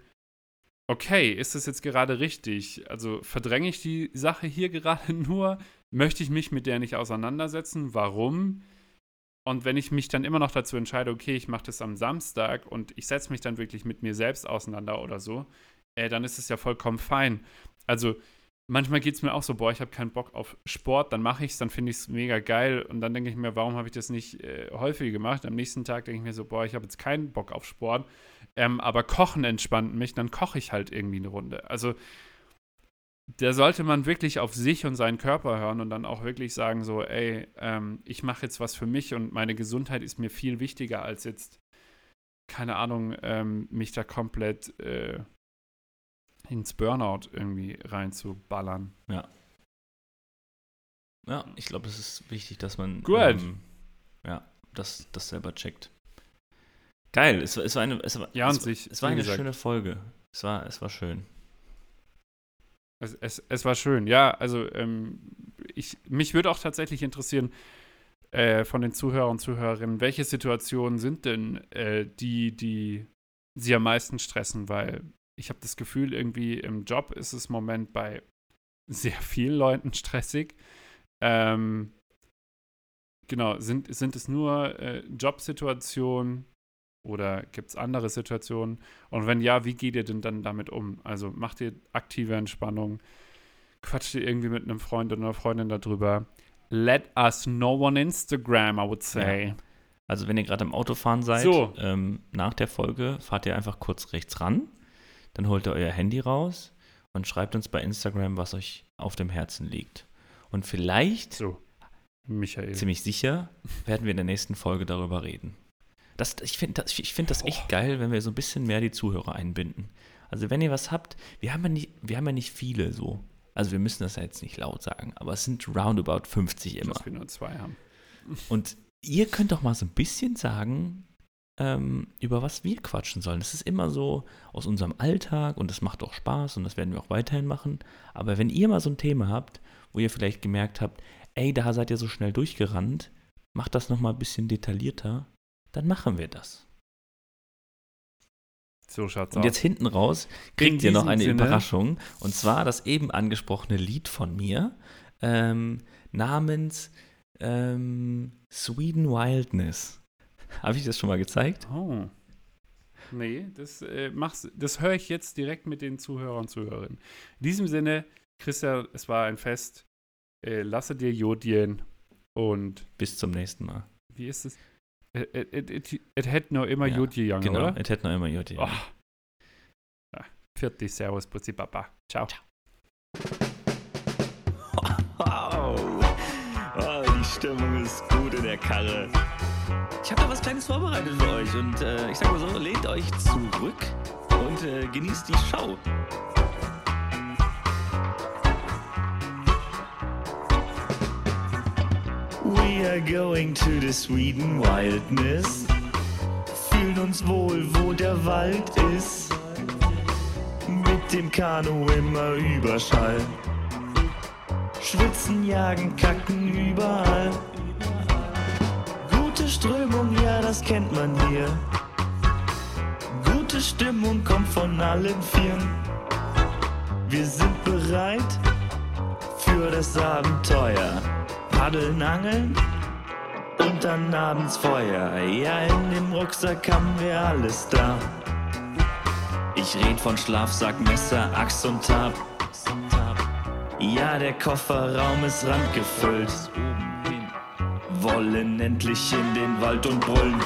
okay, ist das jetzt gerade richtig? Also verdränge ich die Sache hier gerade nur? Möchte ich mich mit der nicht auseinandersetzen? Warum? Und wenn ich mich dann immer noch dazu entscheide, okay, ich mache das am Samstag und ich setze mich dann wirklich mit mir selbst auseinander oder so, äh, dann ist es ja vollkommen fein. Also manchmal geht es mir auch so, boah, ich habe keinen Bock auf Sport, dann mache ich es, dann finde ich es mega geil und dann denke ich mir, warum habe ich das nicht äh, häufig gemacht? Am nächsten Tag denke ich mir so, boah, ich habe jetzt keinen Bock auf Sport, ähm, aber Kochen entspannt mich, dann koche ich halt irgendwie eine Runde. Also da sollte man wirklich auf sich und seinen Körper hören und dann auch wirklich sagen so, ey, ähm, ich mache jetzt was für mich und meine Gesundheit ist mir viel wichtiger als jetzt, keine Ahnung, ähm, mich da komplett äh, ins Burnout irgendwie reinzuballern. Ja. Ja, ich glaube, es ist wichtig, dass man Gut. ähm, ja, das, das selber checkt. Geil, es, war- es war eine, es war, Ja, es, sich, es war eine gesagt. schöne Folge. Es war, es war schön. Es, es, es war schön, ja. Also ähm, ich, mich würde auch tatsächlich interessieren äh, von den Zuhörern und Zuhörerinnen, welche Situationen sind denn äh, die, die sie am meisten stressen? Weil ich habe das Gefühl, irgendwie im Job ist es im Moment bei sehr vielen Leuten stressig. Ähm, genau, sind, sind es nur äh, Jobsituationen oder gibt es andere Situationen? Und wenn ja, wie geht ihr denn dann damit um? Also macht ihr aktive Entspannung? Quatscht ihr irgendwie mit einem Freund oder einer Freundin darüber? Let us know on Instagram, I would say. Also, wenn ihr gerade im Autofahren seid, So. ähm, nach der Folge fahrt ihr einfach kurz rechts ran, dann holt ihr euer Handy raus und schreibt uns bei Instagram, was euch auf dem Herzen liegt. Und vielleicht, So, Michael. ziemlich sicher, werden wir in der nächsten Folge darüber reden. Das, ich finde das, ich find das echt geil, wenn wir so ein bisschen mehr die Zuhörer einbinden. Also wenn ihr was habt, wir haben ja nicht, wir haben ja nicht viele so. Also wir müssen das ja jetzt nicht laut sagen, aber es sind roundabout 50 immer. Dass wir nur zwei haben. Und ihr könnt doch mal so ein bisschen sagen, ähm, über was wir quatschen sollen. Das ist immer so aus unserem Alltag und das macht auch Spaß und das werden wir auch weiterhin machen. Aber wenn ihr mal so ein Thema habt, wo ihr vielleicht gemerkt habt, ey, da seid ihr so schnell durchgerannt, macht das nochmal ein bisschen detaillierter, dann machen wir das. So schaut's Und aus. jetzt hinten raus kriegt ihr noch eine Sinne- Überraschung. Und zwar das eben angesprochene Lied von mir ähm, namens ähm, Sweden Wildness. Habe ich das schon mal gezeigt? Oh. Nee, das, äh, mach's, das höre ich jetzt direkt mit den Zuhörern und Zuhörerinnen. In diesem Sinne, Christian, es war ein Fest. Äh, lasse dir Jodien und Bis zum nächsten Mal. wie ist es? It hätte noch immer Ja, Young, genau, oder? es hätte noch immer Jodi. Oh. Ja, Vierte Servus, Putzi Papa. Ciao. Wow. Oh, die Stimmung ist gut in der Karre. Ich habe da was Kleines vorbereitet für euch und äh, ich sage mal so, lehnt euch zurück und äh, genießt die Show. We are going to the Sweden Wildness. Fühlen uns wohl, wo der Wald ist. Mit dem Kanu immer Überschall. Schwitzen, jagen, kacken überall. Gute Strömung, ja, das kennt man hier. Gute Stimmung kommt von allen Vieren. Wir sind bereit für das Abenteuer. Paddeln, angeln und dann abends Feuer. Ja, in dem Rucksack haben wir alles da. Ich red von Schlafsack, Messer, Axt und Tab. Ja, der Kofferraum ist randgefüllt. Wollen endlich in den Wald und brüllen.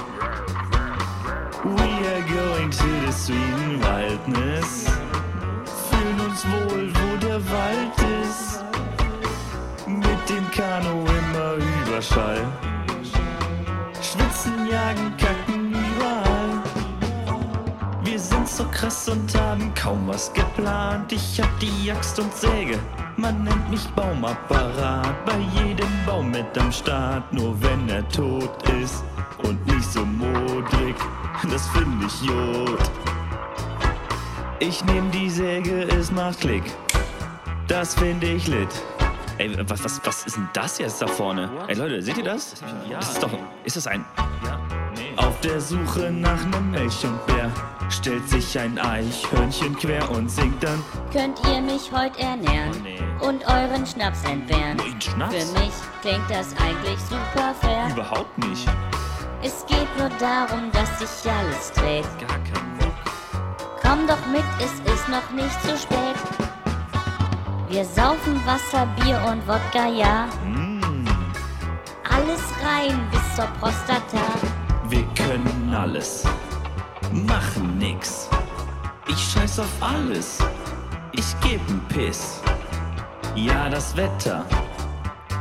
We are going to the Sweden Wildness. Fühlen uns wohl, wo der Wald ist. Kanu immer Überschall. Schwitzen, jagen, kacken überall. Wir sind so krass und haben kaum was geplant. Ich hab die Axt und Säge, man nennt mich Baumapparat. Bei jedem Baum mit am Start, nur wenn er tot ist und nicht so modrig, das find ich Jod. Ich nehm die Säge, es macht Klick, das find ich lit. Ey, was, was, was ist denn das jetzt da vorne? Ey Leute, seht ihr das? Das ist doch, ist das ein... Auf der Suche nach nem Milch und Bär stellt sich ein Eichhörnchen quer und singt dann Könnt ihr mich heute ernähren Oh, nee. und euren Schnaps entbehren? Nein, Schnaps? Für mich klingt das eigentlich super fair. überhaupt nicht. Es geht nur darum, dass sich alles dreht. Gar kein Bock. Komm doch mit, es ist noch nicht zu spät. Wir saufen Wasser, Bier und Wodka, ja. Mm, Alles rein bis zur Prostata. wir können alles, machen nix. Ich scheiß auf alles, ich geb n Piss. Ja, das Wetter,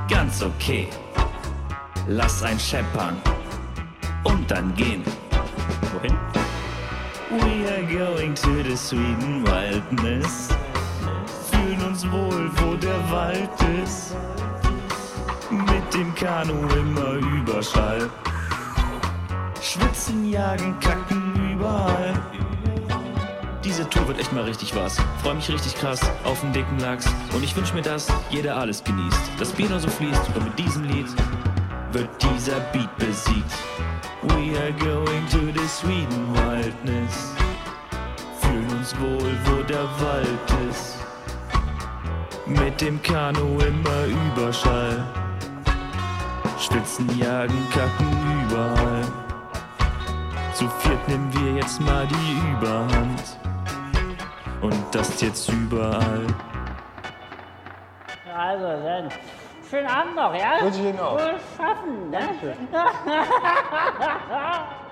ganz okay. Lass ein scheppern und dann gehen. Wohin? We are going to the Sweden Wilderness. Uns wohl, wo der Wald ist. Mit dem Kanu immer Überschall. Schwitzen, jagen, kacken überall. Diese Tour wird echt mal richtig was. Freu mich richtig krass auf den dicken Lachs. Und ich wünsch mir, dass jeder alles genießt. Das Bier nur so fließt und mit diesem Lied wird dieser Beat besiegt. We are going to the Sweden Wilderness. Fühlen uns wohl, wo der Wald ist. Mit dem Kanu immer Überschall. Schwitzen, jagen, kacken überall. Zu viert nehmen wir jetzt mal die Überhand. Und das jetzt überall. Also dann, schönen Abend noch, ja? Wünsche ich Ihnen auch. Wohl schaffen, ne?